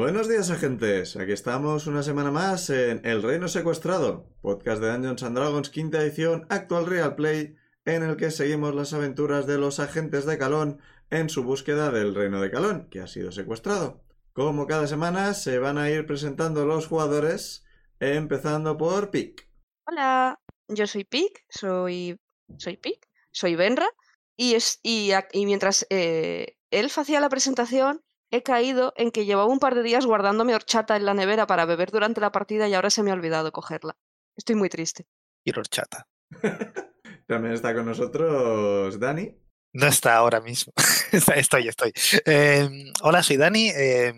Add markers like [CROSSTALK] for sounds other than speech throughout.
Buenos días, agentes. Aquí estamos una semana más en El Reino Secuestrado, podcast de Dungeons and Dragons, quinta edición, actual Real Play, en el que seguimos las aventuras de los agentes de Calón en su búsqueda del Reino de Calón, que ha sido secuestrado. Como cada semana, se van a ir presentando los jugadores, empezando por Pic. Hola, yo soy Pic, soy, soy Pic, soy Benra, y, es, y, y mientras eh, él hacía la presentación, he caído en que llevaba un par de días guardando mi horchata en la nevera para beber durante la partida y ahora se me ha olvidado cogerla. Estoy muy triste. y horchata. [LAUGHS] También está con nosotros Dani. No está ahora mismo. [LAUGHS] Estoy, estoy. Eh, hola, soy Dani. eh,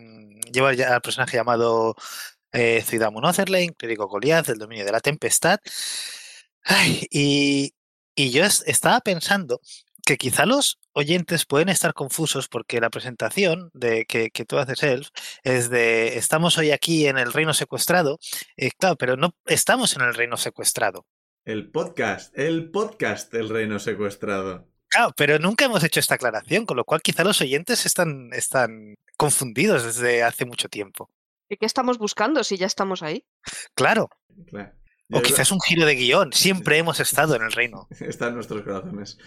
llevo ya al personaje llamado eh, Zuidamun Otherlane, clérigo Goliath, del dominio de la tempestad. Ay, y, y yo es- estaba pensando que quizá los oyentes pueden estar confusos porque la presentación de que, que tú haces, Elf, es de estamos hoy aquí en el reino secuestrado. eh, claro, pero no estamos en el reino secuestrado. El podcast, el podcast del Reino Secuestrado. Claro, pero nunca hemos hecho esta aclaración, con lo cual quizá los oyentes están, están confundidos desde hace mucho tiempo. ¿Y qué estamos buscando si ya estamos ahí? Claro, Claro. O quizás un giro de guion. Siempre hemos estado en el reino. [LAUGHS] Está en nuestros corazones.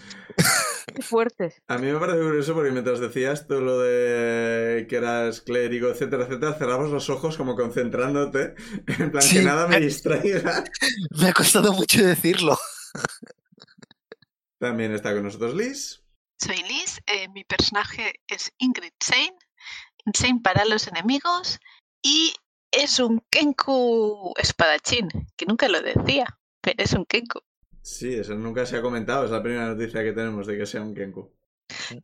Qué fuerte. A mí me parece curioso porque mientras decías tú lo de que eras clérigo, etcétera, etcétera, cerrabas los ojos como concentrándote, en plan que nada me distraiga. [LAUGHS] Me ha costado mucho decirlo. [LAUGHS] También está con nosotros Liz. Soy Liz, eh, mi personaje es Ingrid Sane, Insane para los enemigos y es un Kenku espadachín, que nunca lo decía, pero es un Kenku. Sí, eso nunca se ha comentado, es la primera noticia que tenemos de que sea un Kenku.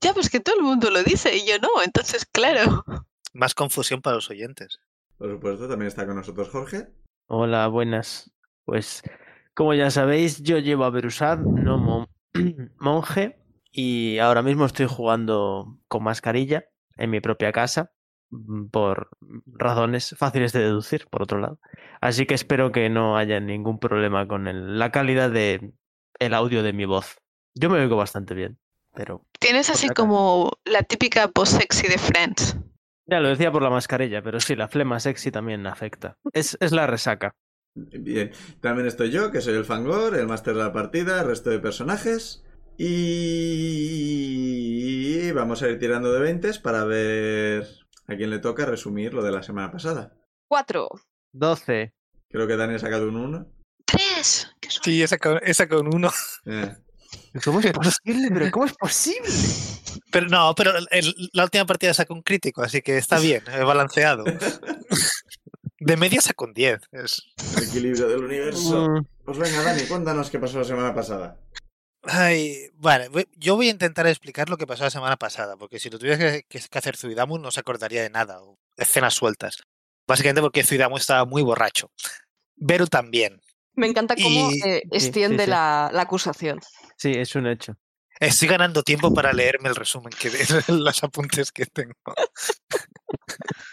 Ya, pues que todo el mundo lo dice y yo no, entonces claro. Más confusión para los oyentes. Por supuesto, también está con nosotros Jorge. Hola, buenas. Pues, como ya sabéis, yo llevo a Berusad, no mon- [CLEARS THROAT] monje, y ahora mismo estoy jugando con mascarilla en mi propia casa, por razones fáciles de deducir, por otro lado. Así que espero que no haya ningún problema con el- la calidad de el audio de mi voz. Yo me oigo bastante bien, pero Tienes así acá. como la típica voz sexy de Friends. ya lo decía por la mascarilla, pero sí, la flema sexy también afecta. Es, es la resaca. Bien, también estoy yo, que soy el Fangor, el máster de la partida, el resto de personajes. Y vamos a ir tirando de 20 para ver a quién le toca resumir lo de la semana pasada. Cuatro. 12. Creo que Dani ha sacado un 1. ¡Tres! Sí, esa con, esa con uno. Eh, ¿Cómo es posible? ¿Pero cómo es posible? Pero no, pero el- la última partida sacó un crítico, así que está bien, he balanceado. De media sacó un 10. Es... equilibrio del universo. Mm, Pues venga, Dani, cuéntanos qué pasó la semana pasada. Ay, vale, yo voy a intentar explicar lo que pasó la semana pasada, porque si lo tuviera que, que- que hacer Zuidamu no se acordaría de nada, o escenas sueltas. Básicamente porque Zuidamu estaba muy borracho. Beru también. Me encanta cómo Y- eh, sí, extiende sí. La, la acusación. Sí, es un hecho. Estoy ganando tiempo para leerme el resumen, que [LAUGHS] los apuntes que tengo. [LAUGHS]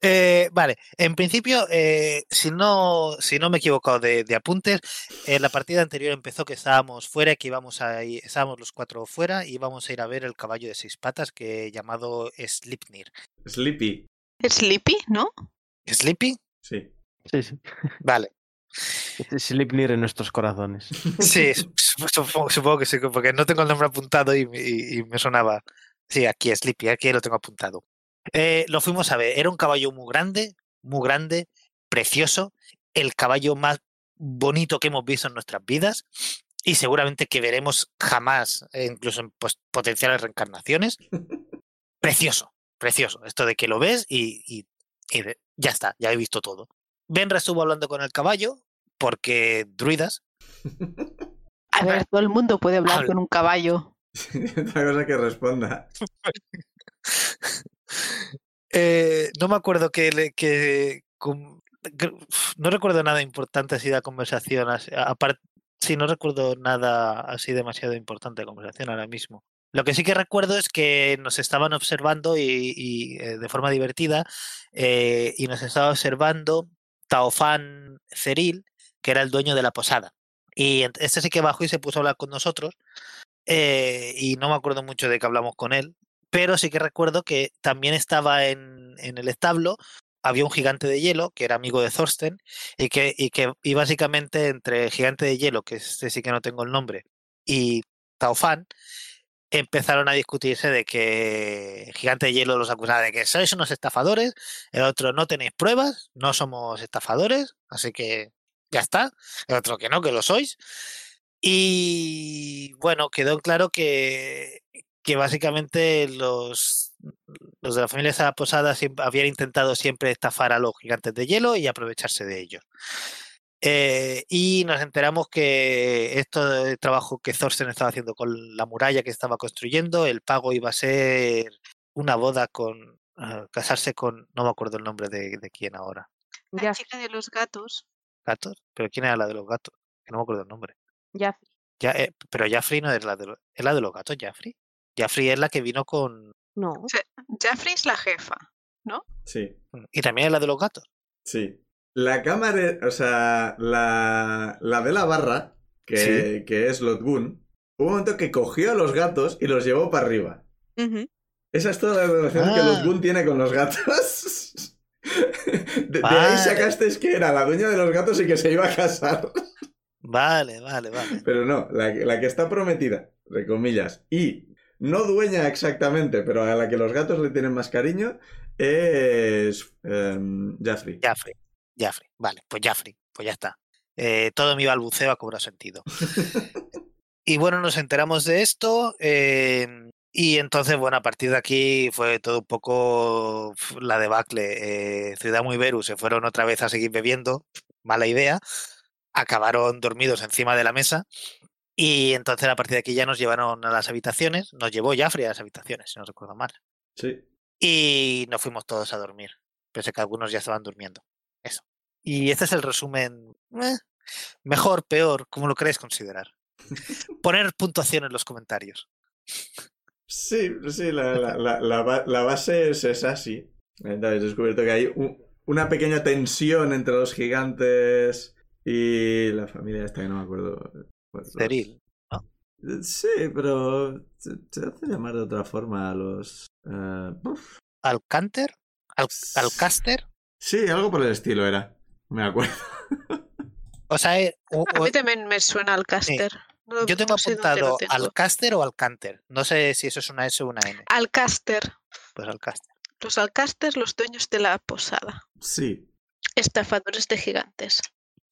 Eh, vale, en principio, eh, si, no, si no me he equivocado de, de apuntes, eh, la partida anterior empezó que estábamos fuera, que íbamos a ir- estábamos los cuatro fuera y íbamos a ir a ver el caballo de seis patas que he llamado Slipnir. Sleepy. Sleepy, ¿no? ¿Sleepy? Sí. Sí, sí. Vale. Es Slipnir en nuestros corazones. Sí, sup- supongo, supongo que sí, porque no tengo el nombre apuntado y, me- y- y me sonaba. Sí, aquí Sleepy, aquí lo tengo apuntado. Eh, lo fuimos a ver. Era un caballo muy grande, muy grande, precioso, el caballo más bonito que hemos visto en nuestras vidas y seguramente que veremos jamás, eh, incluso en potenciales reencarnaciones. Precioso, precioso. Esto de que lo ves y, y- y de- ya está, ya he visto todo. Benra estuvo hablando con el caballo porque druidas. A ver, todo el mundo puede hablar Habla. con un caballo. [LAUGHS] Otra cosa que responda. [LAUGHS] Eh, no me acuerdo que, que, que- no recuerdo nada importante así de la conversación. Aparte, sí, no recuerdo nada así demasiado importante de conversación ahora mismo. Lo que sí que recuerdo es que nos estaban observando y, eh, de forma divertida eh, y nos estaba observando Taofan Ceril, que era el dueño de la posada. Y este sí que bajó y se puso a hablar con nosotros y no me acuerdo mucho de que hablamos con él, pero sí que recuerdo que también estaba en, en el establo, había un gigante de hielo que era amigo de Thorsten y que, y que y básicamente entre el gigante de hielo, que este sí que no tengo el nombre, y Taofan, empezaron a discutirse de que Gigante de Hielo los acusaba de que sois unos estafadores, el otro no tenéis pruebas, no somos estafadores, así que ya está, el otro que no, que lo sois. Y bueno, quedó claro que, que básicamente los, los de la familia Sala Posada siempre, habían intentado siempre estafar a los gigantes de hielo y aprovecharse de ellos. Eh, y nos enteramos que esto del trabajo que Thorsten estaba haciendo con la muralla que estaba construyendo, el pago iba a ser una boda con uh, casarse con, no me acuerdo el nombre de, de quién ahora. La chica de los gatos. ¿Gatos? ¿Pero quién era la de los gatos? Que no me acuerdo el nombre. Ya. Ya, eh, pero Jaffrey no es la de los, ¿es la de los gatos, Jaffrey. Jaffrey es la que vino con. No. O sea, Jaffrey es la jefa. Sí, Y también es la de los gatos. sí. La cámara, o sea, la, la de la barra, que, que es Lotgun, hubo un momento que cogió a los gatos y los llevó para arriba. Esa es toda la relación que Ah. Lotgun tiene con los gatos. [LAUGHS] De, de ahí Vale. sacaste que era la dueña de los gatos y que se iba a casar. Vale, vale, vale. Pero no, la, que- la que está prometida, entre comillas, y no dueña exactamente, pero a la que los gatos le tienen más cariño, es em, Jaffrey. Jaffrey. Jaffrey. Vale, pues Jaffrey. Pues ya está. Eh, todo mi balbuceo ha cobrado sentido. [LAUGHS] Y bueno, nos enteramos de esto. eh, y entonces, bueno, a partir de aquí fue todo un poco la debacle. Eh, Ciudad Muy Veru se fueron otra vez a seguir bebiendo. Mala idea. Acabaron dormidos encima de la mesa. Y entonces a partir de aquí ya nos llevaron a las habitaciones. Nos llevó Jaffrey a las habitaciones, si no recuerdo mal. Sí. Y nos fuimos todos a dormir. Pensé que algunos ya estaban durmiendo. Eso. Y este es el resumen. eh, mejor, peor, como lo queréis considerar. [LAUGHS] Poner puntuación en los comentarios. Sí, sí, la, [LAUGHS] la- la- la ba- la base es, es así. Habéis descubierto que hay un- una pequeña tensión entre los gigantes y la familia esta que no me acuerdo. Pues, los- Ceril. Sí, pero se, se hace llamar de otra forma a los... eh, uf. Alcánter. Al, Alcaster. Sí, algo por el estilo era. Me acuerdo. O sea, eh, o- A mí también me suena al caster. No- yo tengo no sé apuntado tengo. Alcaster o Alcánter. No sé si eso es una S o una N. Alcaster. Pues Alcaster. Los Alcaster, los dueños de la posada. Sí. estafadores de gigantes.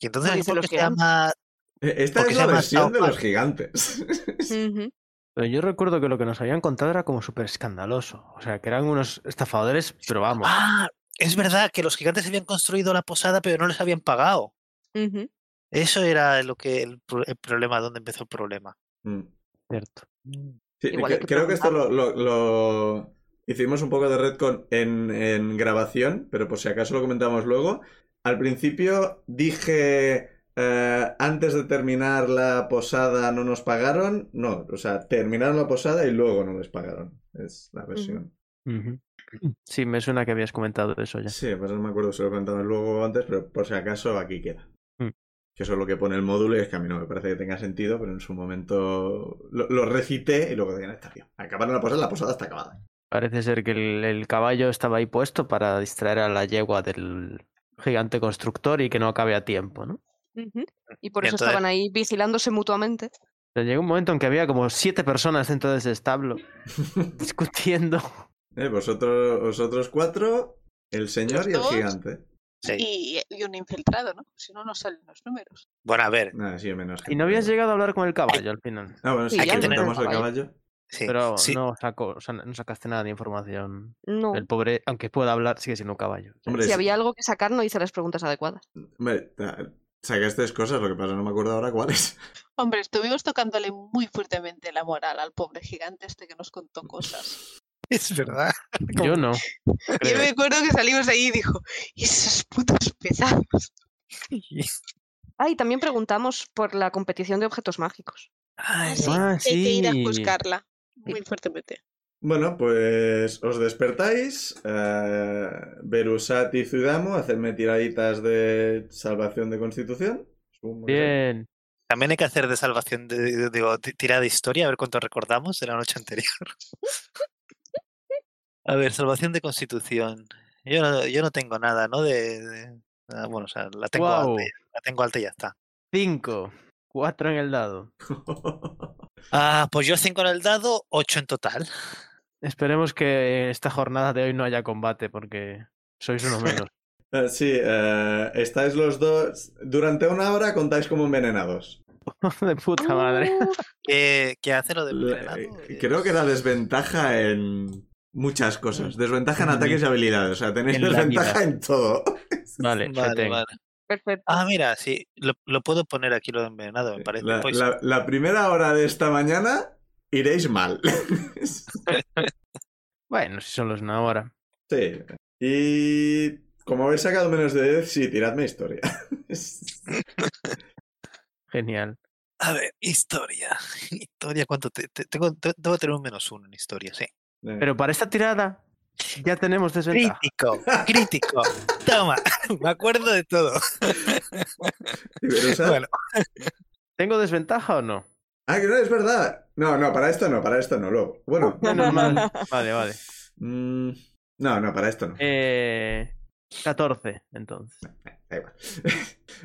Y entonces, ¿por los qué se llama Eh, Esta Porque es la versión de los gigantes. [LAUGHS] Pero yo recuerdo que lo que nos habían contado era como súper escandaloso. O sea, que eran unos estafadores, pero vamos. Ah, es verdad que los gigantes habían construido la posada, pero no les habían pagado. Eso era lo que el, pro- el problema, donde empezó el problema. Mm. Cierto. Sí, Igual que creo que esto lo, lo- lo hicimos un poco de redcon en, en grabación, pero por si acaso lo comentamos luego. Al principio dije, eh, antes de terminar la posada no nos pagaron. No, o sea, terminaron la posada y luego no les pagaron. Es la versión. Sí, me suena que habías comentado eso ya. Sí, pues no me acuerdo si lo comentamos luego o antes, pero por si acaso aquí queda. Mm. Que eso es lo que pone el módulo y es que a mí no me parece que tenga sentido, pero en su momento lo, lo recité y luego dije, "Ah, está bien. Acabaron la posada, la posada está acabada. Parece ser que el, el caballo estaba ahí puesto para distraer a la yegua del gigante constructor y que no acabe a tiempo, ¿no? Y por Y eso entonces- estaban ahí vigilándose mutuamente. Pero llegó un momento en que había como siete personas dentro de ese establo [LAUGHS] discutiendo. Eh, vosotros, vosotros cuatro, el señor y el gigante. Sí. Y, y un infiltrado, ¿no? Si no, no salen los números. Bueno, a ver, Nada, sí, menos. Y no habías llegado a hablar con el caballo al final. Ah, bueno, sí, que contamos el caballo. sí, Pero sí, no sacó, o sea, no sacaste nada de información. No. El pobre, aunque pueda hablar, sigue siendo un caballo. Hombre, Si había algo que sacar, no hice las preguntas adecuadas. hombre, sacaste cosas, lo que pasa no me acuerdo ahora cuáles. [LAUGHS] Hombre, estuvimos tocándole muy fuertemente la moral al pobre gigante este que nos contó cosas. [LAUGHS] es verdad. Yo no. Yo creo. me acuerdo que salimos de ahí y dijo, "¿Y esos putos pesados. Ah, y también preguntamos por la competición de objetos mágicos. Ay, sí, Ah, hay que ir a buscarla muy fuertemente. Bueno, pues os despertáis. eh, Berusat y Zuidamo, hacedme tiraditas de salvación de constitución. Bien. También hay que hacer de salvación, de, de- digo, ti- tirada de historia, a ver cuánto recordamos de la noche anterior. [LAUGHS] A ver, salvación de constitución. Yo no, yo no tengo nada, ¿no? De, de- ah, bueno, o sea, la tengo alta, y- la tengo alta y ya está. 5. 4 en el dado. [LAUGHS] Ah, pues yo 5 en el dado, 8 en total. Esperemos que esta jornada de hoy no haya combate porque sois uno [LAUGHS] menos. Eh, sí, eh, estáis los dos. Durante una hora contáis como envenenados. [LAUGHS] de puta madre. ¿Qué, qué hace lo La- envenenado? eh, creo que la desventaja en muchas cosas. Desventaja en ataques y habilidades. O sea, tenéis En la desventaja en todo. Vale, Vale, vale. Perfecto. Ah, mira, sí, lo, lo puedo poner aquí lo de envenenado, me parece. La, Pues, la- la primera hora de esta mañana iréis mal. [LAUGHS] Bueno, si solo es una hora. [LAUGHS] sí. Y como habéis sacado menos de 10, sí, tiradme historia. [LAUGHS] Genial. A ver, historia. Historia, ¿cuánto? te- te- tengo, te- debo tener un menos uno en historia, sí. Pero para esta tirada ya tenemos desventaja. Crítico, crítico. Toma, [LAUGHS] me acuerdo de todo. [LAUGHS] Bueno, ¿Tengo desventaja o no? Ah, que no, es verdad. No, no, para esto no, para esto no. Luego. Bueno. [LAUGHS] Menos mal. Vale, vale. mm, no, no, para esto no. Eh, 14, entonces. Da igual.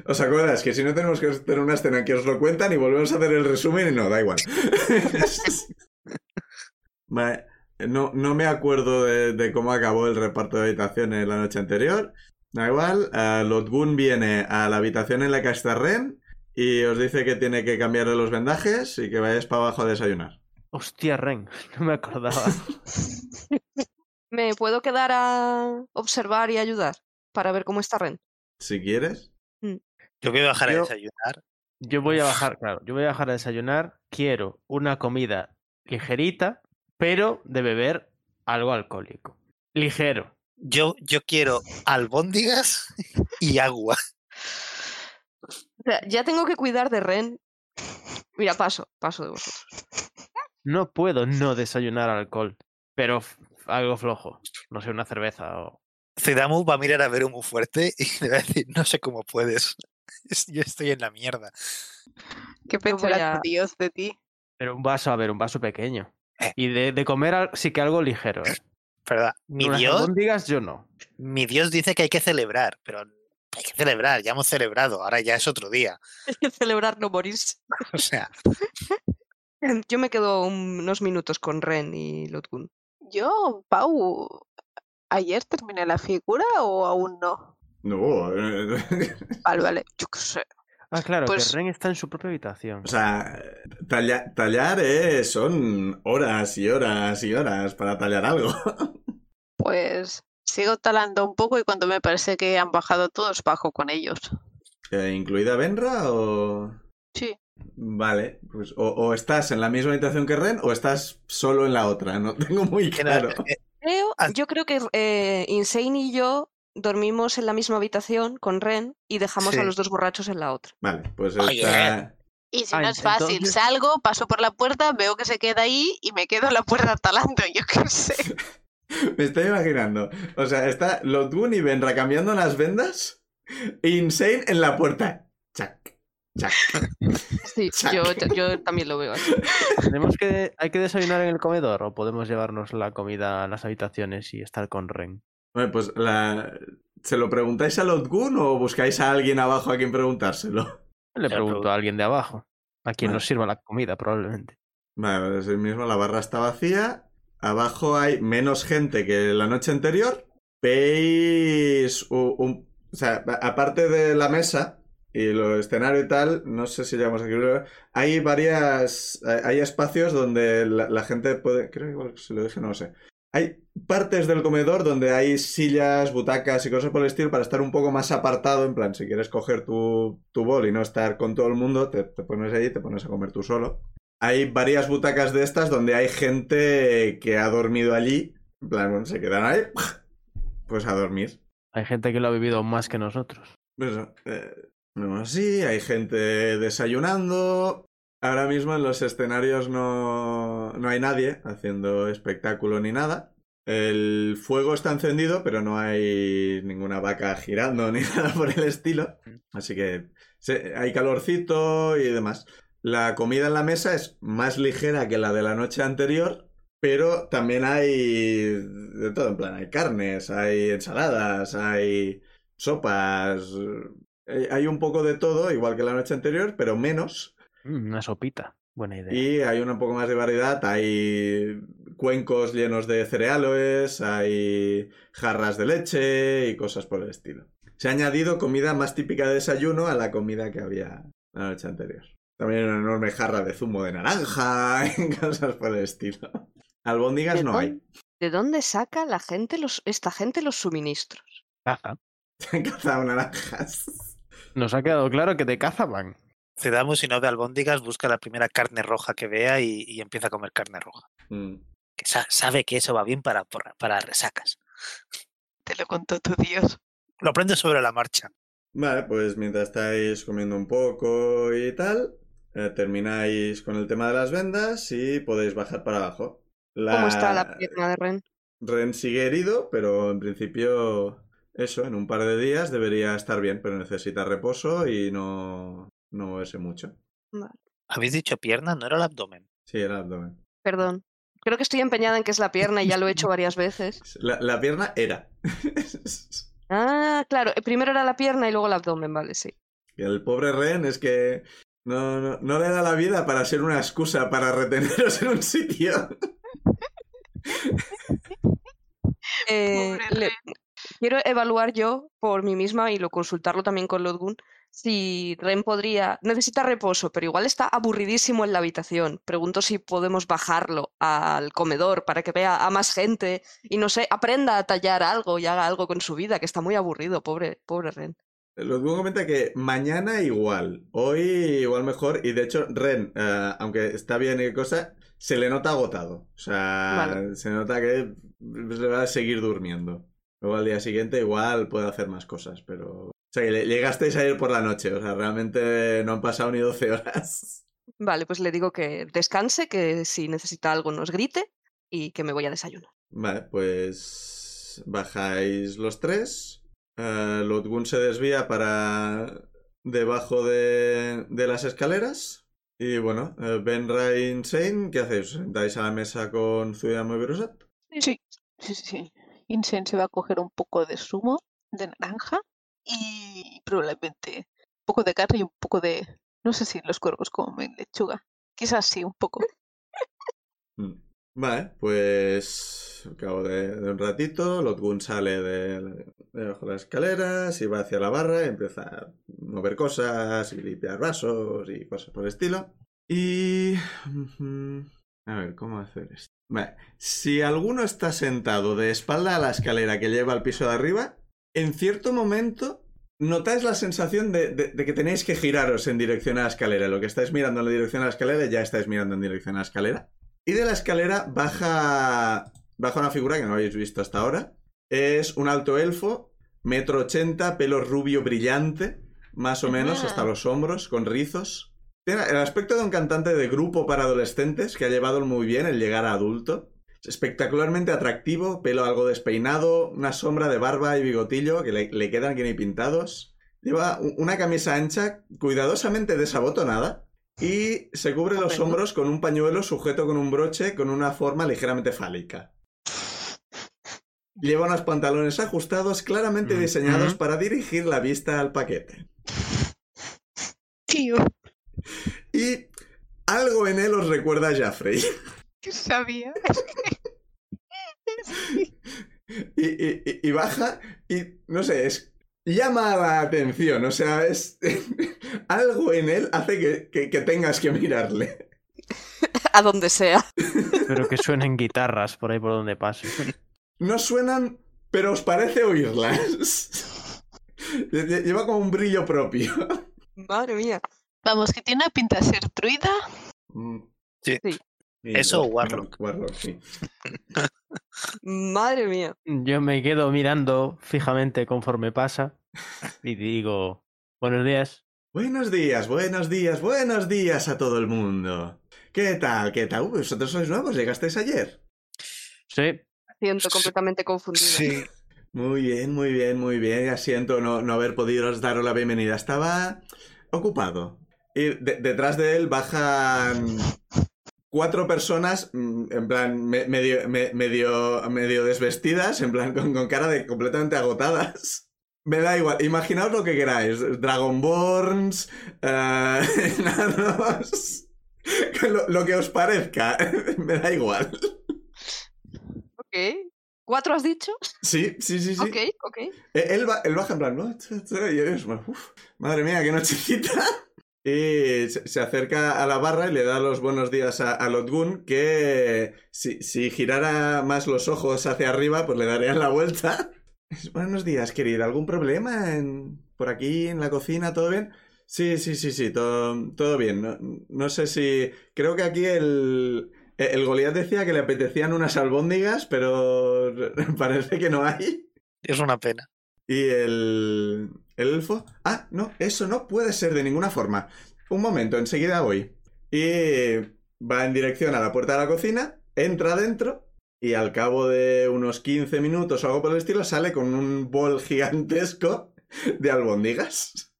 ¿Os acordáis que si no tenemos que tener una escena en que os lo cuentan y volvemos a hacer el resumen y no, da igual. Vale, No, no me acuerdo de, de cómo acabó el reparto de habitaciones la noche anterior. Da igual. eh, Lotgun viene a la habitación en la que está Ren y os dice que tiene que cambiarle los vendajes y que vayáis para abajo a desayunar. Hostia, Ren, [LAUGHS] no me acordaba. [LAUGHS] ¿Me puedo quedar a observar y ayudar para ver cómo está Ren? Si quieres. yo voy a bajar a desayunar. Yo voy a bajar, claro, yo voy a bajar a desayunar. Quiero una comida ligerita, pero de beber algo alcohólico. Ligero. Yo, yo quiero albóndigas y agua. O sea, ya tengo que cuidar de Ren. Mira, paso, paso de vosotros. No puedo no desayunar alcohol, pero algo flojo. No sé, una cerveza o... Zidamu va a mirar a Veru muy fuerte y le va a decir, no sé cómo puedes. Es- Yo estoy en la mierda. ¿Qué pensará Dios de ti? Pero un vaso, a ver, un vaso pequeño. Eh. Y de, de comer sí que algo ligero, ¿eh? [CLEARS THROAT] ¿Verdad? Mi Unas Dios, albóndigas yo no. mi Dios dice que hay que celebrar, pero hay que celebrar, ya hemos celebrado, ahora ya es otro día. [LAUGHS] Hay que celebrar no morirse. [LAUGHS] O sea, [LAUGHS] Yo me quedo un- unos minutos con Ren y Lotgun. Yo, Pau, ¿ayer terminé la figura o aún no? No. eh, Vale, vale, yo qué sé. Ah, claro, Pues- que Ren está en su propia habitación. O sea, talla- tallar eh, son horas y horas y horas para tallar algo. [LAUGHS] Pues sigo talando un poco y cuando me parece que han bajado todos, bajo con ellos. Eh, ¿Incluida Benra o...? Sí. Vale, pues o, o estás en la misma habitación que Ren o estás solo en la otra, no tengo muy claro. eh, Creo, yo creo que eh, Insane y yo dormimos en la misma habitación con Ren y dejamos a los dos borrachos en la otra. Vale, pues Oye. está... Y si no es fácil, entonces- salgo, paso por la puerta, veo que se queda ahí y me quedo en la puerta talando, yo qué sé. [LAUGHS] Me estoy imaginando. O sea, está Lotgun y Benra cambiando las vendas. e Insane en la puerta. Chac, chac. Sí, Chac. yo, yo también lo veo así. ¿Tenemos que, ¿Hay que desayunar en el comedor o podemos llevarnos la comida a las habitaciones y estar con Ren? Bueno, pues la... ¿Se lo preguntáis a Lotgun o buscáis a alguien abajo a quien preguntárselo? Le pregunto a alguien de abajo, a quien Vale. nos sirva la comida probablemente. Vale, es el mismo, la barra está vacía. Abajo hay menos gente que la noche anterior. Veis un, un- o sea, aparte de la mesa y lo escenario y tal, no sé si llegamos a escribirlo, hay varias, hay hay espacios donde la, la gente puede, creo que igual se lo dije, no lo sé. Hay partes del comedor donde hay sillas, butacas y cosas por el estilo para estar un poco más apartado, en plan, si quieres coger tu, tu bol y no estar con todo el mundo, te, te pones ahí y te pones a comer tú solo. Hay varias butacas de estas donde hay gente que ha dormido allí. En plan, bueno, se quedan ahí, [LAUGHS] pues a dormir. Hay gente que lo ha vivido más que nosotros. Pues eh, así, hay gente desayunando. Ahora mismo en los escenarios no, no hay nadie haciendo espectáculo ni nada. El fuego está encendido, pero no hay ninguna vaca girando [LAUGHS] ni nada por el estilo. Así que se- hay calorcito y demás. La comida en la mesa es más ligera que la de la noche anterior, Pero también hay de todo, en plan, hay carnes, hay ensaladas, hay sopas, eh, hay un poco de todo, igual que la noche anterior, pero menos. Mm, Una sopita. Buena idea. Y hay un poco más de variedad, hay cuencos llenos de cereales, hay jarras de leche y cosas por el estilo. Se ha añadido comida más típica de desayuno a la comida que había la noche anterior. También una enorme jarra de zumo de naranja [LAUGHS] y cosas por el estilo. Albóndigas ¿De no hay. dónde- ¿De dónde saca la gente los, esta gente los suministros? Caza. [LAUGHS] Han cazado naranjas. Nos ha quedado claro que de caza Ciudadamo, si no de albóndigas, busca la primera carne roja que vea y, y empieza a comer carne roja. Mm. Que sa- sabe que eso va bien para, para, para resacas. Te lo contó tu Dios. Lo aprende sobre la marcha. Vale, pues mientras estáis comiendo un poco y tal, eh, termináis con el tema de las vendas y podéis bajar para abajo. ¿Cómo está la pierna de Ren? Ren sigue herido, pero en principio eso, en un par de días debería estar bien, pero necesita reposo y no, no moverse mucho. ¿Habéis dicho pierna? ¿No era el abdomen? Sí, el abdomen. Perdón. Creo que estoy empeñada en que es la pierna y ya lo he hecho [LAUGHS] varias veces. La, la pierna era. [LAUGHS] Ah, claro. eh, Primero era la pierna y luego el abdomen, vale, sí. el pobre Ren es que no, no, no le da la vida para ser una excusa para reteneros en un sitio. [LAUGHS] Eh, Pobre le- Ren. quiero evaluar yo por mí misma y lo consultarlo también con Lodgun si Ren podría. Necesita reposo, pero igual está aburridísimo en la habitación. Pregunto si podemos bajarlo al comedor para que vea a más gente y no sé, aprenda a tallar algo y haga algo con su vida, que está muy aburrido, pobre, pobre Ren. Los comenta que mañana igual, hoy igual mejor, y de hecho Ren, eh, aunque está bien y cosa, se le nota agotado. O sea, Vale. se nota que se va a seguir durmiendo. Luego al día siguiente igual puede hacer más cosas, pero... O sea, que llegasteis a ir por la noche, o sea, realmente no han pasado ni 12 horas. Vale, pues le digo que descanse, que si necesita algo nos grite y que me voy a desayunar. Vale, pues bajáis los tres. Eh, Lotgun se desvía para debajo de, de las escaleras. Y bueno, eh, Benra e Insane, ¿qué hacéis? ¿Os ¿Sentáis a la mesa con Zuidamo y Berusat? Sí, sí, sí, sí. Insane se va a coger un poco de zumo de naranja y probablemente un poco de carne y un poco de... No sé si los cuervos comen lechuga. Quizás sí, un poco. [LAUGHS] Mm. Vale, pues al cabo de, un ratito, Lotgun sale de, de debajo de las escaleras y va hacia la barra y empieza a mover cosas y limpiar vasos y cosas por el estilo. Y... A ver, ¿cómo hacer esto? Vale, si alguno está sentado de espalda a la escalera que lleva al piso de arriba, en cierto momento notáis la sensación de, de- de que tenéis que giraros en dirección a la escalera. Lo que estáis mirando en la dirección a la escalera, ya estáis mirando en dirección a la escalera. Y de la escalera baja, baja una figura que no habéis visto hasta ahora. Es un alto elfo, metro ochenta, pelo rubio brillante, más o menos Ajá. hasta los hombros, con rizos. Tiene el aspecto de un cantante de grupo para adolescentes que ha llevado muy bien el llegar a adulto. Es espectacularmente atractivo, pelo algo despeinado, una sombra de barba y bigotillo que le, le quedan que ni pintados. Lleva una camisa ancha, cuidadosamente desabotonada, y se cubre los hombros con un pañuelo sujeto con un broche con una forma ligeramente fálica. Lleva unos pantalones ajustados claramente Mm, diseñados para dirigir la vista al paquete. Tío, Y algo en él os recuerda a Jaffrey. [LAUGHS] [LAUGHS] ¿qué sabía? [LAUGHS] y, y- y- y baja y no sé, es llama la atención, o sea, es [LAUGHS] algo en él hace que, que- que tengas que mirarle. A donde sea. Pero que suenen guitarras por ahí por donde pase. No suenan, pero os parece oírlas. Lle- lle- Lleva como un brillo propio. Madre mía. Vamos, que tiene una pinta de ser druida. Mm. Sí. Sí. Eso o Warlock. Warlock, sí. [LAUGHS] Madre mía. Yo me quedo mirando fijamente conforme pasa [LAUGHS] y digo, buenos días. Buenos días, buenos días, buenos días a todo el mundo. ¿Qué tal? ¿Qué tal? Uh, vosotros sois nuevos, llegasteis ayer. Sí, Siento completamente confundida. Sí. Muy bien, muy bien, muy bien. Ya siento no, no haber podido daros la bienvenida. Estaba ocupado. Y de- detrás de él bajan cuatro personas, mm, en plan, me- medio, me- medio, medio desvestidas, en plan, con, con cara de completamente agotadas. [LAUGHS] Me da igual, imaginaos lo que queráis. Dragonborns, eh, [LAUGHS] enanos, [LAUGHS] lo, lo que os parezca, me da igual. Ok. ¿Cuatro has dicho? Sí, sí, sí, sí. Ok, ok. Eh, Él, ba- él baja en plan, ¿no? Y uf, madre mía, qué nochecita. Y se, acerca a la barra y le da los buenos días a, a Lotgun, que si, si girara más los ojos hacia arriba, pues le darían la vuelta. [LAUGHS] Buenos días, querida. ¿Algún problema en, por aquí, en la cocina? ¿Todo bien? Sí, sí, sí, sí, todo, todo bien. No, no sé si... Creo que aquí el, el Goliat decía que le apetecían unas albóndigas, pero [LAUGHS] parece que no hay. Es una pena. ¿Y el, el elfo? Ah, no, eso no puede ser de ninguna forma. Un momento, enseguida voy. Y va en dirección a la puerta de la cocina, entra dentro y al cabo de unos 15 minutos o algo por el estilo sale con un bol gigantesco de albóndigas.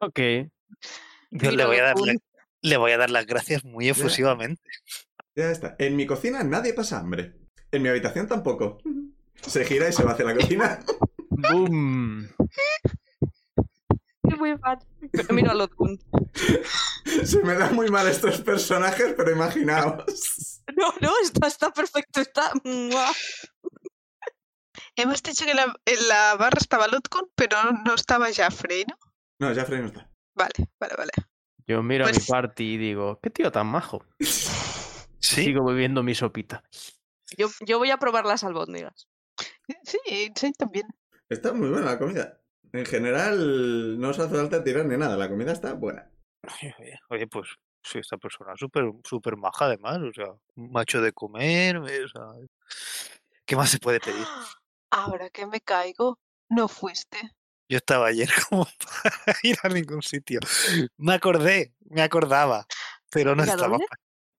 Ok. Yo le voy, a dar, la- le voy a dar las gracias muy efusivamente. Ya está. En mi cocina nadie pasa hambre. En mi habitación tampoco. Se gira y se va hacia la cocina. [LAUGHS] Boom. Es muy fan. Pero mira a Lotgun. [LAUGHS] Se me dan muy mal estos personajes, pero imaginaos. No, no, está, está perfecto. Está. ¡mua! Hemos dicho que la- en la barra estaba Lutcon, pero no estaba Jaffrey, ¿no? No, Jeffrey no está. Vale, vale, vale. Yo miro a mi Pues- party y digo, qué tío tan majo. [LAUGHS] Sí, Sigo bebiendo mi sopita. Yo, yo voy a probar las albóndigas. Sí, sí, también. Está muy buena la comida. En general, no os hace falta tirar ni nada. La comida está buena. Oye, oye, pues sí, esta persona es súper súper maja además, o sea, un macho de comer, o sea, ¿qué más se puede pedir? [GASPS] Ahora que me caigo, no fuiste. Yo estaba ayer [LAUGHS] como para ir a ningún sitio. Me acordé, me acordaba, pero no ¿Y a estaba. dónde?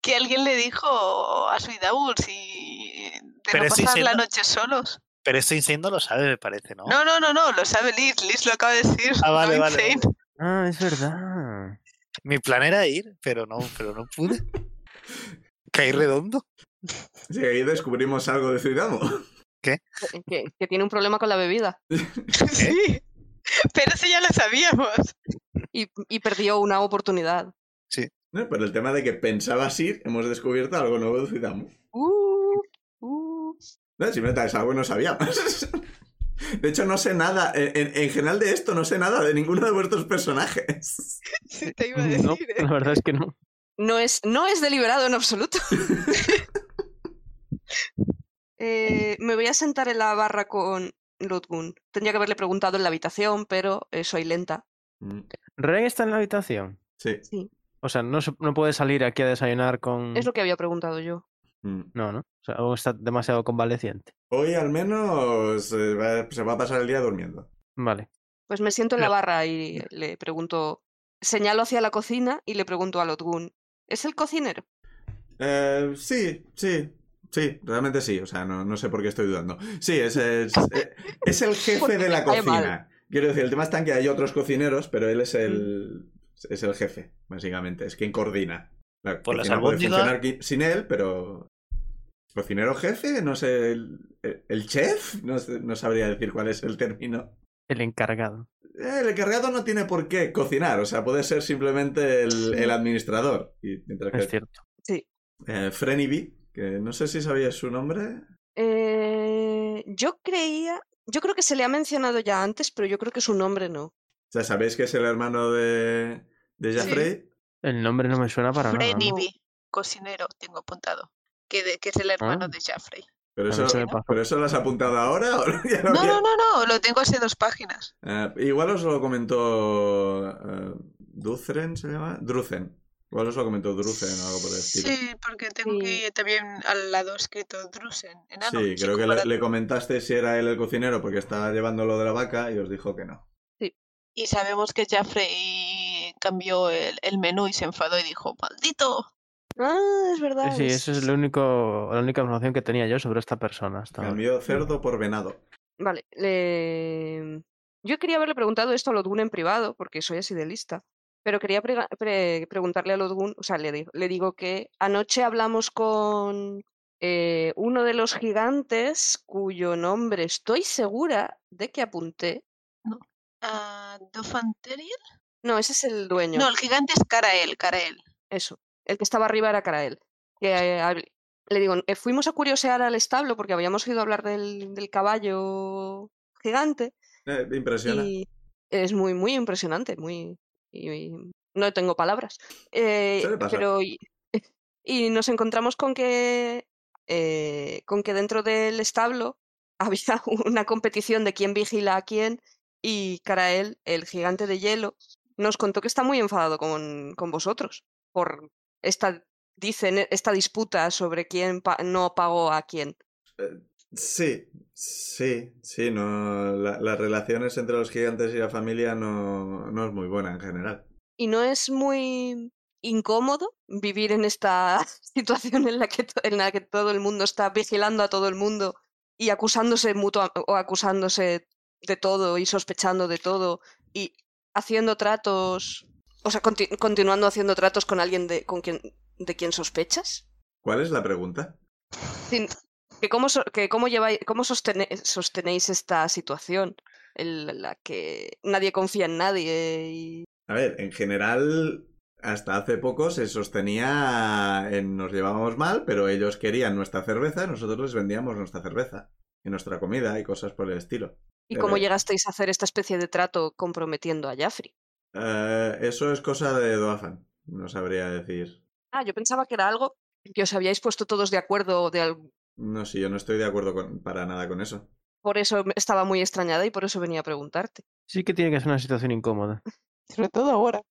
Que alguien le dijo a su Idaul si de Pero no pasar la noche solos. Pero esto Insane lo sabe, me parece, ¿no? No, no, no, no, lo sabe Liz. Liz lo acaba de decir. Ah, vale, no vale, Insane. Ah, es verdad. Mi plan era ir, pero no, pero no pude. [LAUGHS] Caí redondo. Sí, ahí descubrimos algo de Zuidamo. [LAUGHS] Que, que tiene un problema con la bebida. [LAUGHS] Sí. Pero eso ya lo sabíamos. Y, y perdió una oportunidad. No, Pero el tema de que pensabas ir, hemos descubierto algo nuevo de Zuidamo. Uh, uh. No, simplemente es algo que no sabíamos. [LAUGHS] De hecho, no sé nada. En, en- en general de esto, no sé nada de ninguno de vuestros personajes. [LAUGHS] Sí, te iba a decir. No, ¿eh? la verdad es que no. No es, no es deliberado en absoluto. [LAUGHS] Eh, me voy a sentar en la barra con Lutgun. Tendría que haberle preguntado en la habitación, pero eh, soy lenta. Mm, Ren está en la habitación. Sí. O sea, no, se- no puede salir aquí a desayunar con... Es lo que había preguntado yo. Mm. No, ¿no? O sea, aún está demasiado convaleciente. Hoy al menos eh, va- se va a pasar el día durmiendo. Vale. Pues me siento en la No. barra y le pregunto, señalo hacia la cocina y le pregunto a Lotgun, ¿es el cocinero? Eh, sí, sí, sí, realmente sí. O sea, no, no sé por qué estoy dudando. Sí, es, es, eh, es el [LAUGHS] jefe de la me cae mal. cocina. Quiero decir, el tema está en que hay otros cocineros, pero él es el, es el jefe, básicamente. Es quien coordina. La Por las cocina puede albóndigas- funcionar sin él, pero... ¿Cocinero jefe? No sé, el, el chef? No, sé- no sabría decir cuál es el término. El encargado. Eh, El encargado no tiene por qué cocinar, o sea, puede ser simplemente el, el administrador. Y mientras Es que cierto. eh, Freniby, que no sé si sabías su nombre. Eh, yo creía, yo creo que se le ha mencionado ya antes, pero yo creo que su nombre no. O sea, ¿sabéis que es el hermano de, de Jaffrey? El nombre no me suena para nada. ¿no? Freddy cocinero, tengo apuntado. Que, de- que es el hermano Ah. de Jaffrey. Pero eso. ¿Pero eso lo has apuntado ahora [LAUGHS] o ya lo No, había- no, no, no, lo tengo hace dos páginas. Eh, igual os lo comentó eh, Ducren, ¿se llama? Druzen. Igual os lo comentó Druzen o algo por el estilo. Sí, porque tengo Sí. que también al lado escrito Drusen, enano. Sí, creo que le, le comentaste si era él el cocinero porque estaba llevando lo de la vaca y os dijo que no. Y sabemos que Jaffrey cambió el, el menú y se enfadó y dijo, ¡maldito! Ah, es verdad. Sí, esa es lo único, la única información que tenía yo sobre esta persona. hasta ahora. Cambió cerdo por venado. Vale, le... yo quería haberle preguntado esto a Lotgun en privado, porque soy así de lista. Pero quería pre- preguntarle a Lodgun, o sea, le digo, le digo que anoche hablamos con eh, uno de los gigantes cuyo nombre estoy segura de que apunté. Ah, ¿Dofanteriel? No, ese es el dueño. No, el gigante es Carael, Carael. Eso. El que estaba arriba era Carael. Que, eh, le digo, eh, fuimos a curiosear al establo porque habíamos oído hablar del, del caballo gigante Eh, impresiona. y es muy, muy impresionante, muy... y- y no tengo palabras. Eh, pero y, [LAUGHS] y nos encontramos con que con que dentro del establo [LAUGHS] había una competición de quién vigila a quién y Carael, el gigante de hielo, nos contó que está muy enfadado con, con vosotros por esta, dicen, esta disputa sobre quién pa- no pagó a quién. Sí, sí, sí, no, la- las relaciones entre los gigantes y la familia no, no es muy buena en general. Y no es muy incómodo vivir en esta [LAUGHS] situación en la que, to- en la que todo el mundo está vigilando a todo el mundo y acusándose mutua o acusándose de todo y sospechando de todo y haciendo tratos, o sea, conti- continuando haciendo tratos con alguien de, con quien, de quien sospechas. ¿Cuál es la pregunta? Sin- que cómo, so- que cómo, lleváis, cómo sostene- sostenéis esta situación en la que nadie confía en nadie y A ver, en general, hasta hace poco se sostenía en nos llevábamos mal, pero ellos querían nuestra cerveza, nosotros les vendíamos nuestra cerveza y nuestra comida y cosas por el estilo. ¿Y cómo Eh, llegasteis a hacer esta especie de trato comprometiendo a Jaffrey? Eh, eso es cosa de Doafan, no sabría decir. Ah, yo pensaba que era algo que os habíais puesto todos de acuerdo, de al- No, sí, yo no estoy de acuerdo con, para nada con eso. por eso estaba muy extrañada y por eso venía a preguntarte. Sí que tiene que ser una situación incómoda. [LAUGHS] Sobre todo ahora.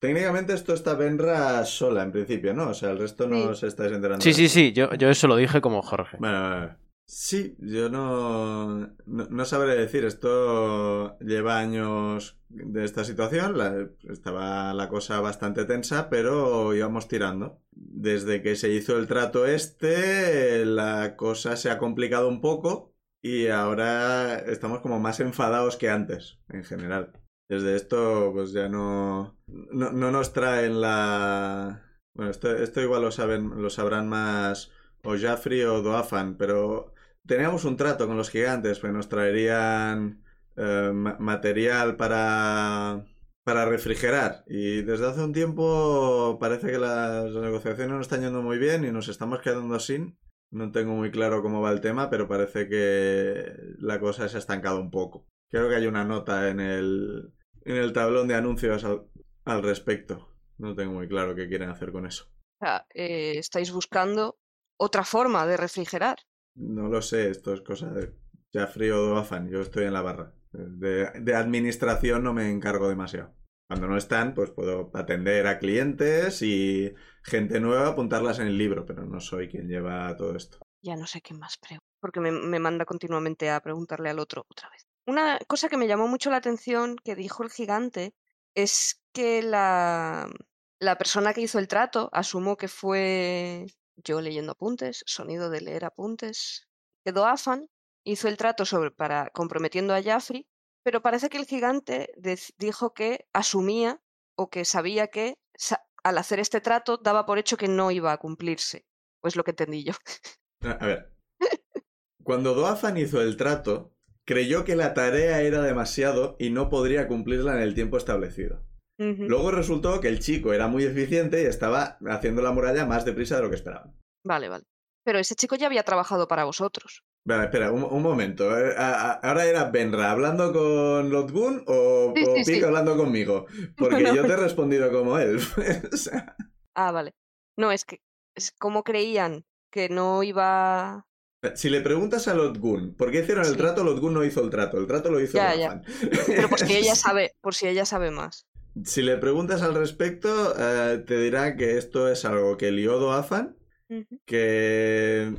Técnicamente esto está Benra sola en principio, ¿no? O sea, el resto no Sí. os estáis enterando. Sí, sí, sí, yo, yo eso lo dije como Jorge. Bueno, bueno, bueno. Sí, yo no, no, no sabré decir. Esto lleva años de esta situación. la- estaba la cosa bastante tensa, pero íbamos tirando. Desde que se hizo el trato este, la cosa se ha complicado un poco y ahora estamos como más enfadados que antes, en general. Desde esto, pues ya no, no, no nos traen la... Bueno, esto, esto igual lo saben, lo sabrán más o Jaffrey o Doafan, pero teníamos un trato con los gigantes, pues nos traerían eh, ma- material para, para refrigerar. Y desde hace un tiempo parece que las negociaciones no están yendo muy bien y nos estamos quedando sin. No tengo muy claro cómo va el tema, pero parece que la cosa se ha estancado un poco. Creo que hay una nota en el, en el tablón de anuncios al, al respecto. No tengo muy claro qué quieren hacer con eso. O eh, estáis buscando otra forma de refrigerar. No lo sé, esto es cosa de Jaffrey o Doafan. Yo estoy en la barra. De, administración no me encargo demasiado. Cuando no están, pues puedo atender a clientes y gente nueva, apuntarlas en el libro, pero no soy quien lleva todo esto. Ya no sé qué más preguntar, porque me, me manda continuamente a preguntarle al otro otra vez. Una cosa que me llamó mucho la atención que dijo el gigante es que la, la persona que hizo el trato, asumo que fue yo leyendo apuntes, sonido de leer apuntes, que Doafan hizo el trato sobre, para, comprometiendo a Jaffrey, pero parece que el gigante dijo que asumía o que sabía que al hacer este trato daba por hecho que no iba a cumplirse. Pues lo que entendí yo. A a ver. Cuando Doafan hizo el trato, creyó que la tarea era demasiado y no podría cumplirla en el tiempo establecido. Luego resultó que el chico era muy eficiente y estaba haciendo la muralla más deprisa de lo que esperaban. Vale, vale. Pero ese chico ya había trabajado para vosotros. Vale, espera, un, un momento. Eh, ¿Ahora era Benra hablando con Lotgun o, Sí, o sí, Pig sí. hablando conmigo? [LAUGHS] Porque No. yo te he respondido como él. [LAUGHS] O sea, Ah, vale. No, es que es como creían que no iba. si le preguntas a Lotgun por qué hicieron el trato, Lotgun no hizo el trato. El trato lo hizo Ya, ya. Pero por si ella [LAUGHS] sabe, por si ella sabe más. Si le preguntas al respecto, eh, te dirá que esto es algo que lió Doafan, Ujú. que,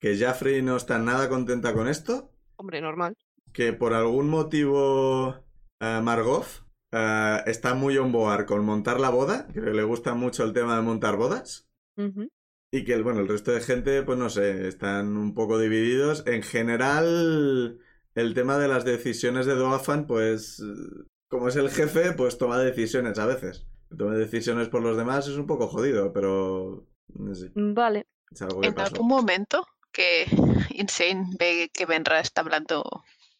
que Jaffrey no está nada contenta con esto, Hombre, normal. que por algún motivo eh, Margot eh, está muy on board con montar la boda, que le gusta mucho el tema de montar bodas. Y que bueno, el resto de gente, pues no sé, están un poco divididos. En general, el tema de las decisiones de Doafan, pues como es el jefe, pues toma decisiones a veces. Toma decisiones por los demás es un poco jodido, pero no sé, Vale. es algo que En pasó. algún momento que Insane ve que Benra está hablando,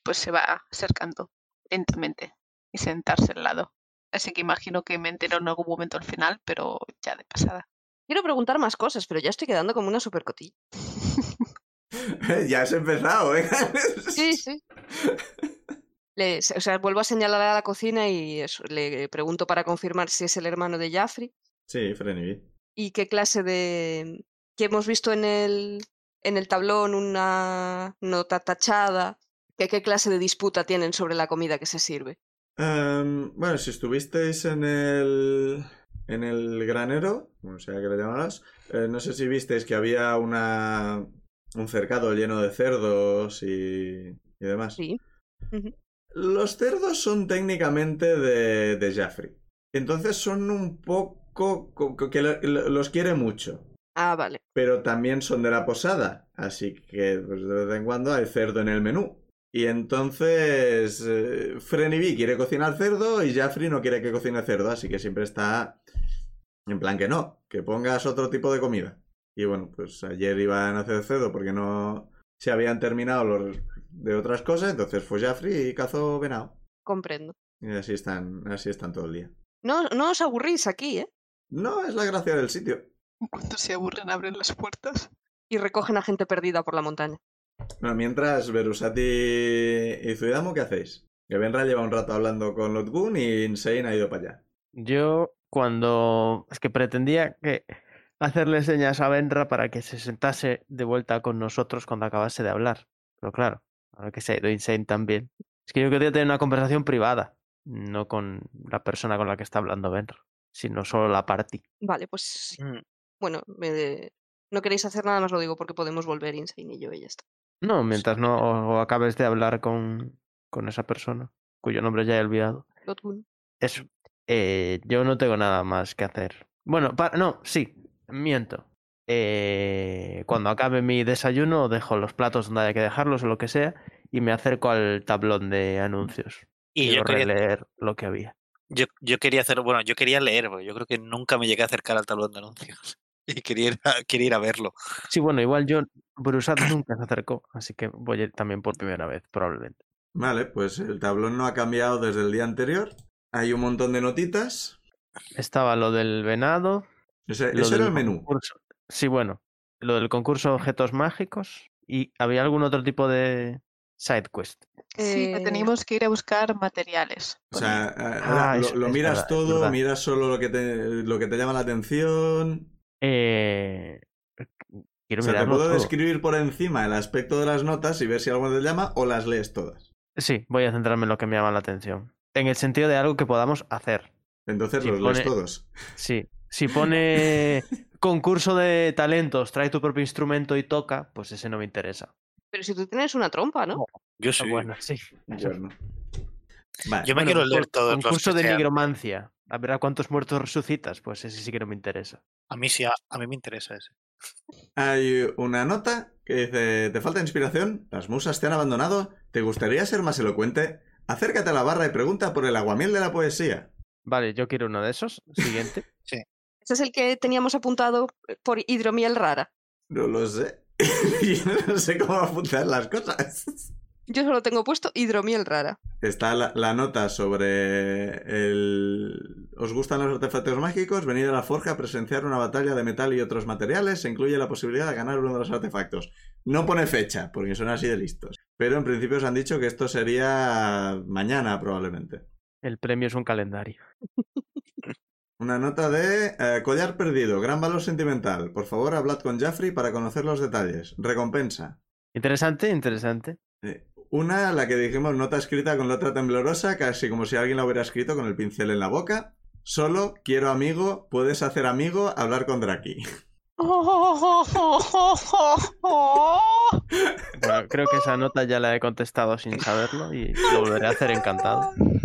pues se va acercando lentamente y sentarse al lado. Así que imagino que me entero en algún momento al final, pero ya de pasada. Quiero preguntar más cosas, pero ya estoy quedando como una supercotilla. [LAUGHS] ya has empezado, ¿eh? Sí, sí. [LAUGHS] Le- o sea, vuelvo a señalar a la cocina y eso, le pregunto para confirmar si es el hermano de Jaffrey Sí, Frenny. y qué clase de... que hemos visto en el, en el tablón una nota tachada, qué clase de disputa tienen sobre la comida que se sirve. Em, bueno, si estuvisteis en el. en el granero, como sea que le llamarás, eh, no sé si visteis que había una. un cercado lleno de cerdos y. y demás. Sí. Ujú. Los cerdos son técnicamente de, de Jaffrey. Entonces son un poco. co- co- que lo- lo- los quiere mucho. Ah, vale. Pero también son de la posada. Así que pues, de vez en cuando hay cerdo en el menú. Y entonces eh, Frenny B quiere cocinar cerdo y Jaffrey no quiere que cocine cerdo, así que siempre está en plan que no, que pongas otro tipo de comida. Y bueno, pues ayer iban a hacer cerdo porque no se habían terminado los de otras cosas, entonces fue Jaffrey y cazó venado. Comprendo. Y así están, así están todo el día. No, no os aburrís aquí, ¿eh? No es la gracia del sitio. Cuando se aburren abren las puertas. Y recogen a gente perdida por la montaña. Bueno, mientras Berusati y Zuidamo, ¿qué hacéis? Que Benra lleva un rato hablando con Lotgun y Insane ha ido para allá. Yo cuando... Es que pretendía que hacerle señas a Benra para que se sentase de vuelta con nosotros cuando acabase de hablar. Pero claro, ahora que se ha ido Insane también. Es que yo quería tener una conversación privada, no con la persona con la que está hablando Benra, sino solo la party. Vale, pues. Mm, bueno, me- no queréis hacer nada más, lo digo porque podemos volver Insane y yo y ya está. No, mientras no acabes de hablar con, con esa persona, cuyo nombre ya he olvidado. Lotgun. Eso. Eh, yo no tengo nada más que hacer. Bueno, pa- no, sí, miento. Eh, cuando acabe mi desayuno, dejo los platos donde haya que dejarlos o lo que sea y me acerco al tablón de anuncios. Y Quiero yo quería, releer lo que había. yo, yo quería hacer, bueno, yo quería leer, porque yo creo que nunca me llegué a acercar al tablón de anuncios. [LAUGHS] Y quería ir a, quería ir a verlo. Sí, bueno, igual yo, Brusat nunca se acercó, así que voy a ir también por primera vez, probablemente. Vale, pues el tablón no ha cambiado desde el día anterior. Hay un montón de notitas. Estaba lo del venado. Ese, lo ese era el menú. concurso- Sí, bueno, lo del concurso de objetos mágicos y había algún otro tipo de side quest. Sí, que Eh, teníamos que ir a buscar materiales. O sea, eh, Ah, lo, miras verdad, todo, miras solo lo que te, lo que te llama la atención. Eh, quiero O sea, te puedo todo. describir por encima el aspecto de las notas y ver si algo te llama o las lees todas. Sí, voy a centrarme en lo que me llama la atención. En el sentido de algo que podamos hacer. Entonces Si los lees todos. Sí. Si pone concurso de talentos, trae tu propio instrumento y toca, pues ese no me interesa. Pero si tú tienes una trompa, ¿no? Yo Ah, sí. Bueno, sí. Bueno. Vale. Yo me Bueno, quiero leer todos los Concurso que de sean. nigromancia. A ver a cuántos muertos resucitas. Pues ese sí que no me interesa. A mí sí, a, a mí me interesa ese. Hay una nota que dice, ¿te falta inspiración? ¿Las musas te han abandonado? ¿Te gustaría ser más elocuente? Acércate a la barra y pregunta por el aguamiel de la poesía. Vale, yo quiero uno de esos. Siguiente. [LAUGHS] Ese es el que teníamos apuntado eh, por hidromiel rara. No lo sé. [LAUGHS] Yo no sé cómo apuntar las cosas. Yo solo tengo puesto hidromiel rara. Está la, la nota sobre el... ¿Os gustan los artefactos mágicos? Venid a la forja a presenciar una batalla de metal y otros materiales. Se incluye la posibilidad de ganar uno de los artefactos. No pone fecha, porque son así de listos. Pero en principio os han dicho que esto sería mañana probablemente. El premio es un calendario. [LAUGHS] Una nota de eh, collar perdido, gran valor sentimental. Por favor, hablad con Jaffrey para conocer los detalles. Recompensa. Interesante, interesante. Eh, una, la que dijimos, nota escrita con letra temblorosa, casi como si alguien la hubiera escrito con el pincel en la boca. Solo, quiero amigo, puedes hacer amigo, hablar con Draki. Bueno, creo que esa nota ya la he contestado sin saberlo y lo volveré a hacer encantado. [LAUGHS]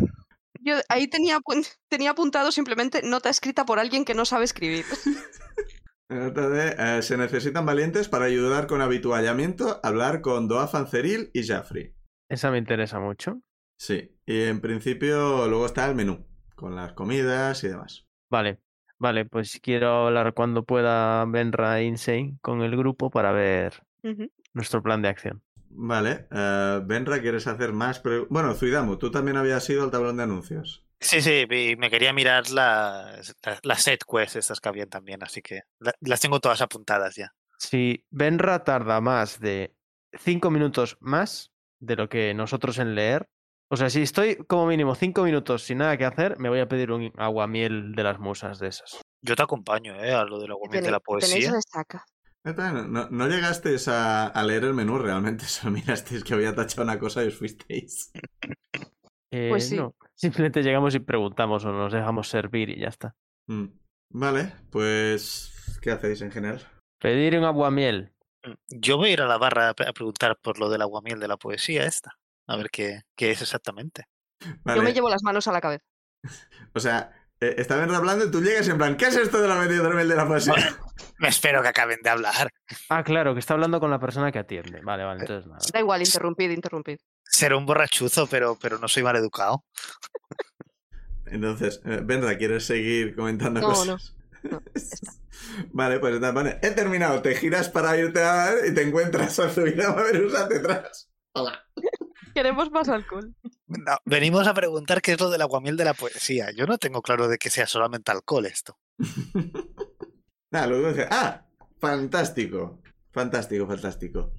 Yo ahí tenía, tenía apuntado simplemente nota escrita por alguien que no sabe escribir. De, eh, se necesitan valientes para ayudar con habituallamiento, hablar con Doa Fanceril y Jaffrey. Esa me interesa mucho. Sí, y en principio luego está el menú, con las comidas y demás. Vale, vale, pues quiero hablar cuando pueda Benra e Insane con el grupo para ver nuestro plan de acción. Vale, eh, Benra, ¿quieres hacer más? pre- Bueno, Zuidamu, tú también habías ido al tablón de anuncios. Sí, sí, y me quería mirar las, las, las set quests estas que habían también, así que la- las tengo todas apuntadas ya. Si Benra tarda más de cinco minutos más de lo que nosotros en leer, o sea, si estoy como mínimo cinco minutos sin nada que hacer, me voy a pedir un aguamiel de las musas de esas. Yo te acompaño, ¿eh? A lo del aguamiel de la poesía. resaca. Neta, No, llegasteis a, a leer el menú realmente, [LAUGHS] solo mirasteis que había tachado una cosa y os fuisteis. Eh, Pues sí. No, simplemente llegamos y preguntamos o nos dejamos servir y ya está. Mm. Vale, pues... ¿Qué hacéis en general? Pedir un aguamiel. Mm, Yo voy a ir a la barra a pre- a preguntar por lo del aguamiel de la poesía esta. A ver qué, qué es exactamente. [LAUGHS] Vale, Yo me llevo las manos a la cabeza. [LAUGHS] O sea, eh, está Benra hablando y tú llegas en plan, ¿qué es esto de la media de la poesía? [LAUGHS] Me espero que acaben de hablar. Ah, claro, que está hablando con la persona que atiende. Vale, vale, entonces nada. Da igual, interrumpid, interrumpid. Seré un borrachuzo, pero, pero no soy mal educado. [LAUGHS] Entonces, eh, Benra, ¿quieres seguir comentando No, cosas? no, no, [LAUGHS] está. Vale, pues nada, vale. He terminado. Te giras para irte a ver y te encuentras a Zuidama Verusa detrás. Hola. Queremos más alcohol. No, venimos a preguntar qué es lo del aguamiel de la poesía. Yo no tengo claro de que sea solamente alcohol esto. Nada, luego dice, ah, fantástico, fantástico, fantástico.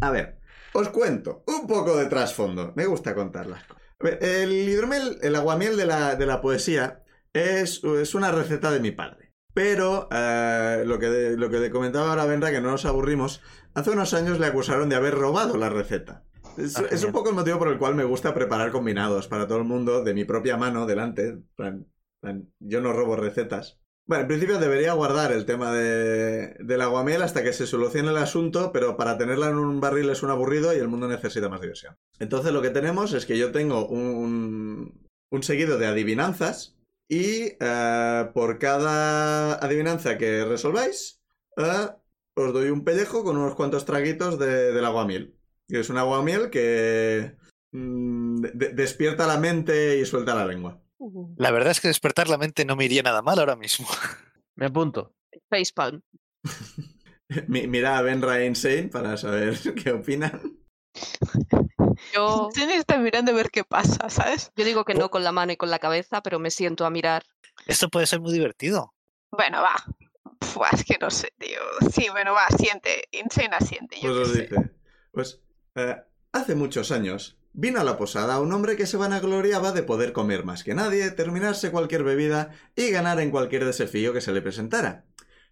A ver, os cuento un poco de trasfondo. Me gusta contar las cosas. A ver, el hidromel, el aguamiel de la, de la poesía es, es una receta de mi padre. Pero eh, lo, que lo que comentaba ahora Benra, que no nos aburrimos, hace unos años le acusaron de haber robado la receta. Es, Ah, es un poco el motivo por el cual me gusta preparar combinados para todo el mundo de mi propia mano delante. Plan- plan, yo no robo recetas. Bueno, en principio debería guardar el tema de, del aguamiel hasta que se solucione el asunto, pero para tenerla en un barril es un aburrido y el mundo necesita más diversión. Entonces lo que tenemos es que yo tengo un, un seguido de adivinanzas y eh, por cada adivinanza que resolváis, eh, os doy un pellejo con unos cuantos traguitos de- del aguamiel. Que es un aguamiel que mm, de- despierta la mente y suelta la lengua. La verdad es que despertar la mente no me iría nada mal ahora mismo. [LAUGHS] Me apunto. Facepalm. [LAUGHS] Mi- Mira a Benra e Insane para saber [LAUGHS] qué opinan. Yo, Jenny está mirando a ver qué pasa, ¿sabes? yo digo que no con la mano y con la cabeza, pero me siento a mirar. Esto puede ser muy divertido. Bueno, va. Pua, es que no sé, tío. Sí, bueno, va, asiente. Insane asiente. Yo Pues os sé. dice. Pues eh, hace muchos años vino a la posada un hombre que se vanagloriaba de poder comer más que nadie, terminarse cualquier bebida y ganar en cualquier desafío que se le presentara.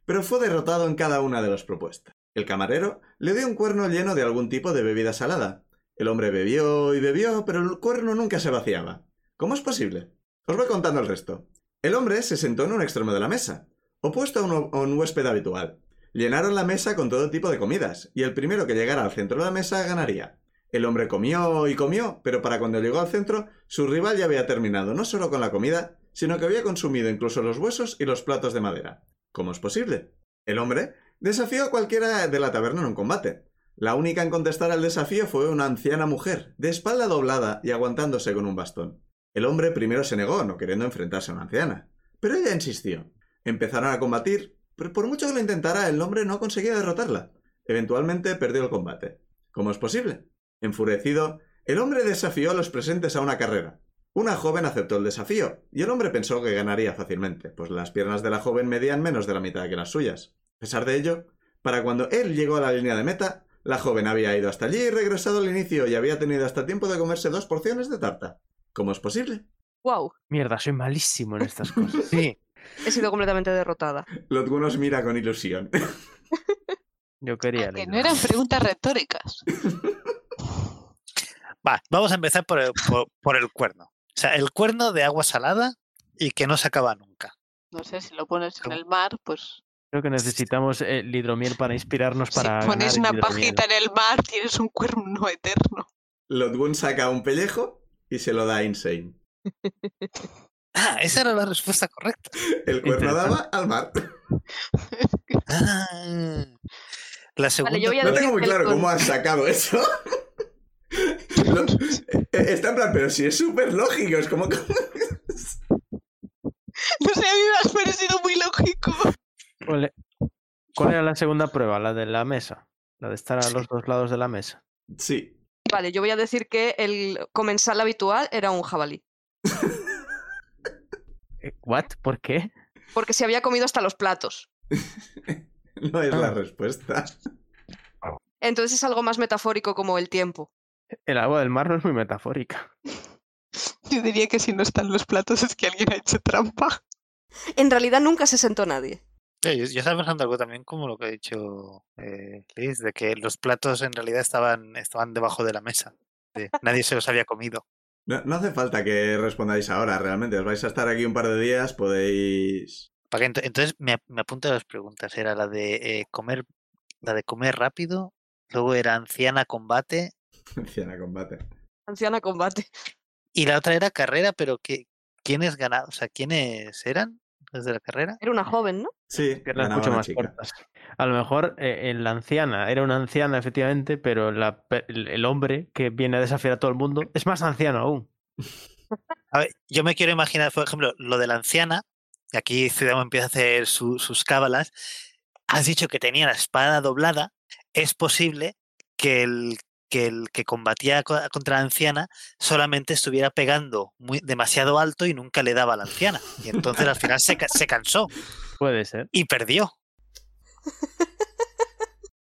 Pero fue derrotado en cada una de las propuestas. El camarero le dio un cuerno lleno de algún tipo de bebida salada. El hombre bebió y bebió, pero el cuerno nunca se vaciaba. ¿Cómo es posible? Os voy contando el resto. El hombre se sentó en un extremo de la mesa, opuesto a un, a un huésped habitual. Llenaron la mesa con todo tipo de comidas, y el primero que llegara al centro de la mesa ganaría. El hombre comió y comió, pero para cuando llegó al centro, su rival ya había terminado no solo con la comida, sino que había consumido incluso los huesos y los platos de madera. ¿Cómo es posible? El hombre desafió a cualquiera de la taberna en un combate. La única en contestar al desafío fue una anciana mujer, de espalda doblada y aguantándose con un bastón. El hombre primero se negó, no queriendo enfrentarse a una anciana. Pero ella insistió. Empezaron a combatir, pero por mucho que lo intentara, el hombre no conseguía derrotarla. Eventualmente perdió el combate. ¿Cómo es posible? Enfurecido, el hombre desafió a los presentes a una carrera. Una joven aceptó el desafío, y el hombre pensó que ganaría fácilmente, pues las piernas de la joven medían menos de la mitad que las suyas. A pesar de ello, para cuando él llegó a la línea de meta, la joven había ido hasta allí y regresado al inicio y había tenido hasta tiempo de comerse dos porciones de tarta. ¿Cómo es posible? ¡Wow! Mierda, soy malísimo en estas cosas. Sí. He sido completamente derrotada. Lotgun nos mira con ilusión. [LAUGHS] Yo quería que no eran preguntas retóricas. [LAUGHS] Va, vamos a empezar por el, por, por el cuerno. O sea, el cuerno de agua salada y que no se acaba nunca. No sé, si lo pones en el mar, pues... Creo que necesitamos el hidromiel para inspirarnos para. si pones ganar una pajita en el mar, tienes un cuerno eterno. Lotgun saca un pellejo y se lo da a Insane. [LAUGHS] Ah, esa era la respuesta correcta. El cuerno daba al mar. Ah. La segunda. No tengo muy claro con- cómo has sacado eso. Lo- eh, está en plan, pero si es súper lógico, es como... No sé, a mí me ha parecido muy lógico. ¿Cuál, e- cuál era la segunda prueba? La de la mesa. La de estar a los dos lados de la mesa. Sí. Vale, yo voy a decir que el comensal habitual era un jabalí. [LAUGHS] Eh, ¿What? ¿Por qué? Porque se había comido hasta los platos. [LAUGHS] No es la Ah. respuesta. Entonces es algo más metafórico como el tiempo. El agua del mar no es muy metafórica. [LAUGHS] Yo diría que si no están los platos es que alguien ha hecho trampa. En realidad nunca se sentó nadie. Yo, yo estaba pensando algo también como lo que ha dicho eh, Liz, de que los platos en realidad estaban, estaban debajo de la mesa. Nadie se los había comido. No, no hace falta que respondáis ahora, realmente. Os vais a estar aquí un par de días, podéis... Entonces me, me apunto a las preguntas. Era la de eh, comer, la de comer rápido, luego era anciana combate [LAUGHS] Anciana combate. Anciana combate. y la otra era carrera, pero que, ¿quiénes ganaban? O sea, ¿quiénes eran los de la carrera? Era una joven, ¿no? Sí, ganaba mucho más chica. cortas. A lo mejor eh, en la anciana era una anciana, efectivamente, pero la pe- el el hombre que viene a desafiar a todo el mundo es más anciano aún. [LAUGHS] A ver, yo me quiero imaginar, por ejemplo, lo de la anciana, y aquí Ciudadano empieza a hacer su- sus cábalas. Has dicho que tenía la espada doblada. Es posible que el que, el que combatía co- contra la anciana solamente estuviera pegando muy, demasiado alto y nunca le daba a la anciana. Y entonces al final se, ca- se cansó Puede ser. y perdió.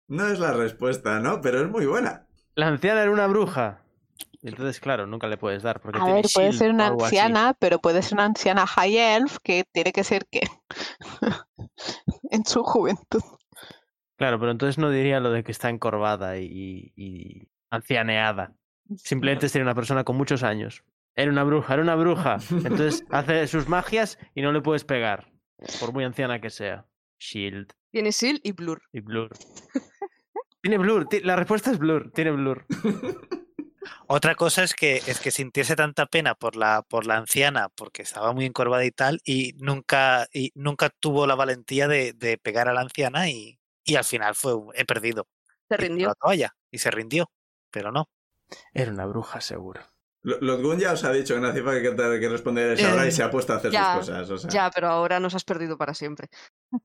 No es la respuesta, ¿no? Pero es muy buena. La anciana era una bruja. Entonces, claro, nunca le puedes dar. Porque A tiene ver, puede ser una así. anciana, pero puede ser una anciana high elf que tiene que ser que [LAUGHS] en su juventud. Claro, pero entonces no diría lo de que está encorvada y, y ancianeada. Simplemente sería una persona con muchos años. Era una bruja, era una bruja. Entonces [LAUGHS] hace sus magias y no le puedes pegar. Por muy anciana que sea. Shield Tiene Seal y Blur. y Blur. [LAUGHS] Tiene Blur, la respuesta es Blur, tiene Blur. Otra cosa es que es que sintiese tanta pena por la por la anciana porque estaba muy encorvada y tal y nunca y nunca tuvo la valentía de, de pegar a la anciana y, y al final fue he perdido. Se rindió. la toalla y se rindió, pero no. Era una bruja, seguro. Lo- Lotgun ya os ha dicho que no hace falta que, responder ahora y se ha puesto a hacer Ya, sus cosas. O sea. Ya, pero ahora nos has perdido para siempre.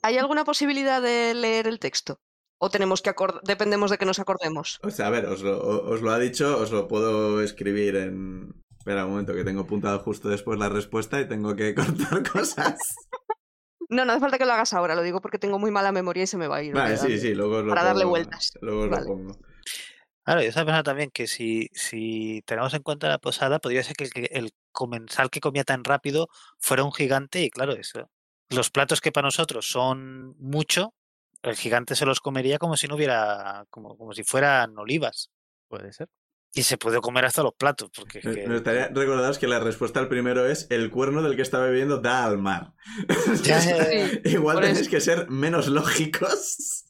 ¿Hay alguna posibilidad de leer el texto? ¿O tenemos que acordar? Dependemos de que nos acordemos. O sea, a ver, os lo, o- os lo ha dicho, os lo puedo escribir en... Espera un momento, que tengo apuntado justo después la respuesta y tengo que [LAUGHS] cortar cosas. No, no hace falta que lo hagas ahora, lo digo porque tengo muy mala memoria y se me va a ir. Vale, sí, sí, luego os lo Para darle vueltas. Luego os Vale. lo pongo. Claro, yo estaba pensando también que si, si tenemos en cuenta la posada, podría ser que el, comensal que comía tan rápido fuera un gigante y claro, eso. Los platos que para nosotros son mucho, el gigante se los comería como si no hubiera, como, como si fueran olivas. Puede ser. Y se puede comer hasta los platos, porque es Me que- me gustaría recordaros que la respuesta al primero es el cuerno del que está bebiendo da al mar. [LAUGHS] Ya, ya, ya. Sí, Igual tenéis que ser menos lógicos.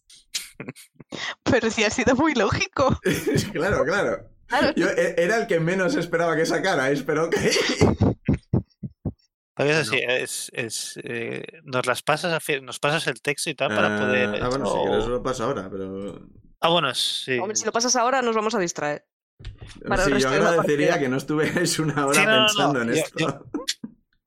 Pero sí ha sido muy lógico. [LAUGHS] claro, claro. Claro, Yo e- era el que menos esperaba que sacara, pero ok. Porque eso sí, es, es, eh, nos las pasas, a fi- nos pasas el texto y tal para poder. Ah, bueno, si os lo paso ahora, pero... Ah, bueno, sí. Hombre, si lo pasas ahora nos vamos a distraer. Para sí, yo agradecería que no estuvierais una hora Sí, no, no, no, pensando en yo- esto. yo-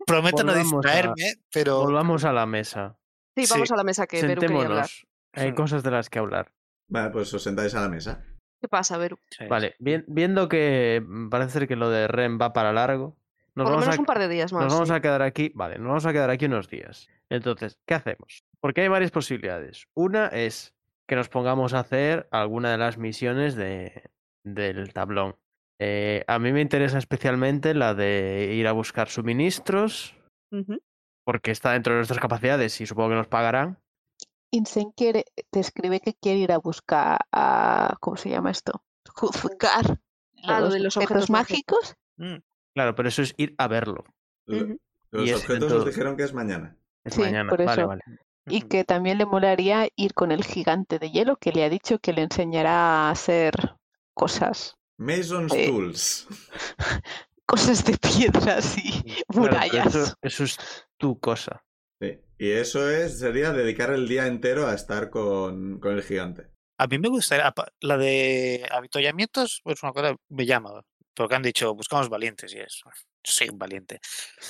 Prometo no a- distraerme, pero. Volvamos a la mesa. Sí, vamos Sí. a la mesa que Beru quería hablar. Hay cosas de las que hablar. Vale, pues os sentáis a la mesa. ¿Qué pasa, Beru? Sí. Vale, bien- viendo que mm, parece ser que lo de Ren va para largo, nos Por lo vamos menos a un par de días más. Nos vamos a quedar aquí, vale, nos vamos a quedar aquí unos días. Entonces, ¿qué hacemos? Porque hay varias posibilidades. Una es que nos pongamos a hacer alguna de las misiones de, del tablón. Eh, a mí me interesa especialmente la de ir a buscar suministros, porque está dentro de nuestras capacidades y supongo que nos pagarán. Insane quiere, te escribe que quiere ir a buscar a. ¿Cómo se llama esto? Juzgar. Ah, lo de los [LAUGHS] objetos mágicos. Mm, Claro, pero eso es ir a verlo. Los Y objetos dentro- os dijeron que es mañana. Es Sí, mañana. por Vale, eso. vale. Y que también le molaría ir con el gigante de hielo que le ha dicho que le enseñará a hacer cosas. Mason's Eh. Tools. [LAUGHS] Cosas de piedras y Claro, murallas. eso, eso es tu cosa. Y eso es, sería dedicar el día entero a estar con, con el gigante. A mí me gustaría. La de avituallamientos, pues una cosa me llama. porque han dicho buscamos valientes y es, soy un valiente.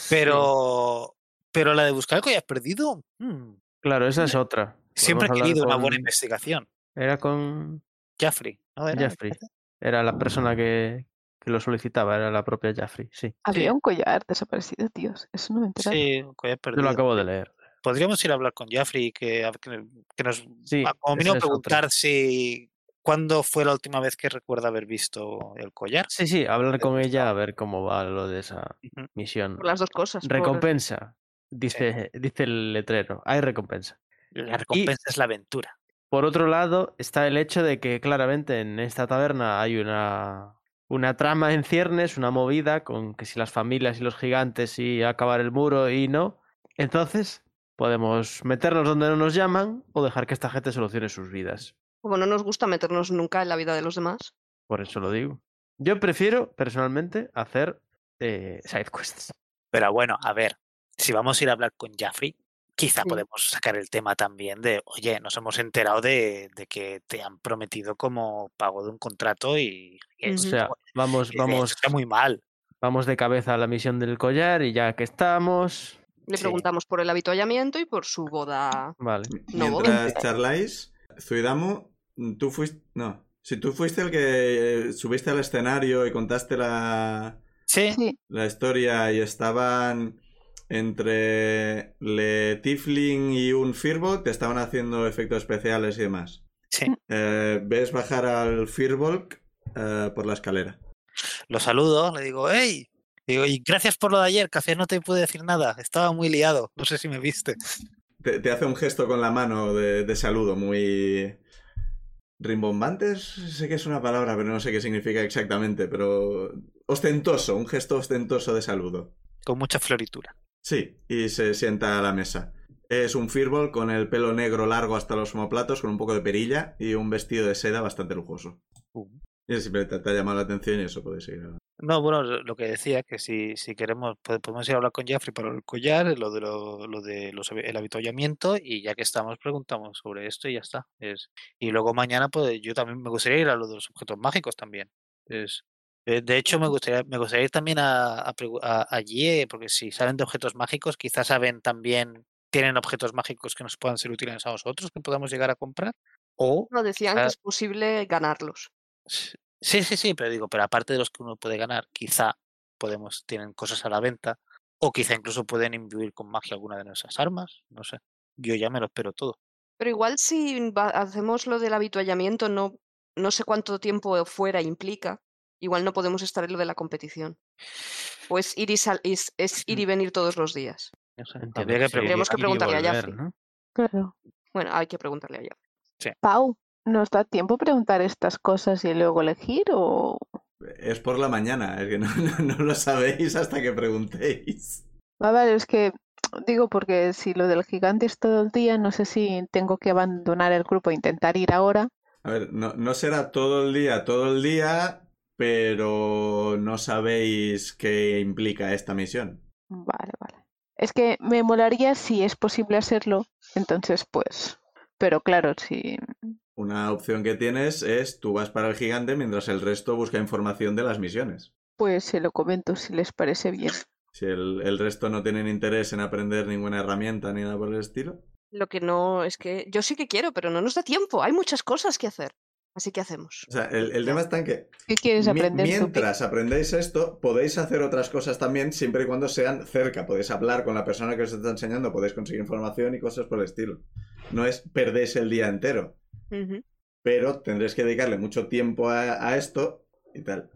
Pero, pero la de buscar el collar perdido, mm, Claro, esa es otra. siempre he querido una buena investigación. Era con Jaffrey, ¿no? Era- Jeffrey. Era la persona que, que lo solicitaba, era la propia Jeffrey, sí. Había un collar desaparecido, tíos. Eso no me enteraba. Sí, un collar Yo perdido. lo acabo de leer. Podríamos ir a hablar con Jaffrey que, que, que nos Sí, a- como mínimo preguntar si cuándo fue la última vez que recuerda haber visto el collar. Sí, sí, hablar con ella a ver cómo va lo de esa misión. Por las dos cosas. por- Recompensa, dice, dice el letrero. Hay recompensa. La recompensa es la aventura. Por otro lado, está el hecho de que claramente en esta taberna hay una, una trama en ciernes, una movida con que si las familias y los gigantes y acabar el muro y no. Entonces, podemos meternos donde no nos llaman o dejar que esta gente solucione sus vidas. Como no nos gusta meternos nunca en la vida de los demás. Por eso lo digo. Yo prefiero, personalmente, hacer eh, side quests. Pero bueno, a ver, si vamos a ir a hablar con Jaffrey, quizá Sí. podemos sacar el tema también de, oye, nos hemos enterado de, de que te han prometido como pago de un contrato y, y O sea, vamos, hecho vamos, está muy mal. vamos de cabeza a la misión del collar y ya que estamos. Le Sí. preguntamos por el habituallamiento y por su boda. Vale. No, Mientras charláis, Zuidamu, tú fuiste. No. Si tú fuiste el que eh, subiste al escenario y contaste la, Sí, la historia y estaban entre Le Tifling y un Firbolg, te estaban haciendo efectos especiales y demás. sí. Eh, ves bajar al Firbolg eh, por la escalera. Lo saludo, le digo, hey, digo, y gracias por lo de ayer, café no te pude decir nada, estaba muy liado, no sé si me viste. Te, te hace un gesto con la mano de, de saludo muy... Rimbombantes, sé que es una palabra, pero no sé qué significa exactamente, pero ostentoso, un gesto ostentoso de saludo. Con mucha floritura. Sí, y se sienta a la mesa. Es un Firbolg con el pelo negro largo hasta los omoplatos, con un poco de perilla y un vestido de seda bastante lujoso. Uh. Y simplemente te ha llamado la atención y eso puede seguir. No, bueno, lo que decía, que si, si queremos, pode- podemos ir a hablar con Jeffrey para el collar, lo de, lo, lo de los, el habituallamiento, y ya que estamos, preguntamos sobre esto y ya está. Es, y luego mañana, pues yo también me gustaría ir a lo de los objetos mágicos también. Es, eh, de hecho, me gustaría, me gustaría ir también a, a, a- allí, eh, porque si saben de objetos mágicos, quizás saben también, tienen objetos mágicos que nos puedan ser útiles a nosotros, que podamos llegar a comprar. O No decían que es posible ganarlos. Sí, sí, sí, pero digo, pero aparte de los que uno puede ganar, quizá podemos, tienen cosas a la venta, o quizá incluso pueden imbuir con magia alguna de nuestras armas, no sé. Yo ya me lo espero todo. Pero igual si va- hacemos lo del habituallamiento, no, no sé cuánto tiempo fuera implica, igual no podemos estar en lo de la competición. Pues ir y sal- es, es ir y [LAUGHS] venir todos los días. No sé, que sí, preguntarle a Jaffrey. ¿no? claro. Bueno, hay que preguntarle a ella. Pau, ¿nos da tiempo preguntar estas cosas y luego elegir o...? Es por la mañana, es que no, [LAUGHS] no- no lo sabéis hasta que preguntéis. A ver, es que digo porque si lo del gigante es todo el día, no sé si tengo que abandonar el grupo e intentar ir ahora. A ver, no, no será todo el día, todo el día, pero no sabéis qué implica esta misión. Vale, vale. Es que me molaría si es posible hacerlo, entonces pues... Pero claro, si... Una opción que tienes es tú vas para el gigante mientras el resto busca información de las misiones. Pues se lo comento si les parece bien. Si el, el resto no tienen interés en aprender ninguna herramienta ni nada por el estilo. Lo que no es que yo sí que quiero, pero no nos da tiempo. Hay muchas cosas que hacer. Así que hacemos. O sea, el, el tema está en que ¿Qué quieres aprender tú, mientras aprendéis esto, podéis hacer otras cosas también siempre y cuando sean cerca. Podéis hablar con la persona que os está enseñando, podéis conseguir información y cosas por el estilo. No es perdéis el día entero, Pero tendréis que dedicarle mucho tiempo a, a esto y tal.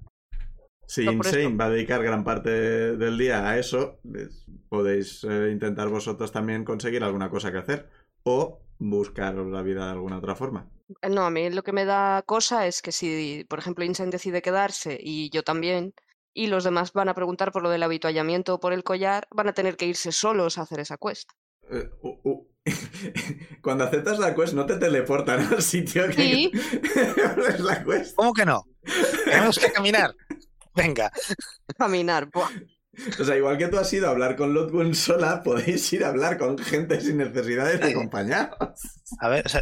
Si No, Insane va a dedicar gran parte del día a eso, pues, podéis eh, intentar vosotros también conseguir alguna cosa que hacer o buscaros la vida de alguna otra forma. Eh, No, a mí lo que me da cosa es que si, por ejemplo, Insane decide quedarse y yo también, y los demás van a preguntar por lo del habituallamiento o por el collar, van a tener que irse solos a hacer esa quest. Eh, uh, uh. [LAUGHS] Cuando aceptas la quest no te teleportan al sitio que Sí. es la quest. ¿Cómo que no? Tenemos que caminar. Venga, Caminar. buah. O sea, igual que tú has ido a hablar con Lotgun sola, podéis ir a hablar con gente sin necesidad de acompañaros. a ver, o sea,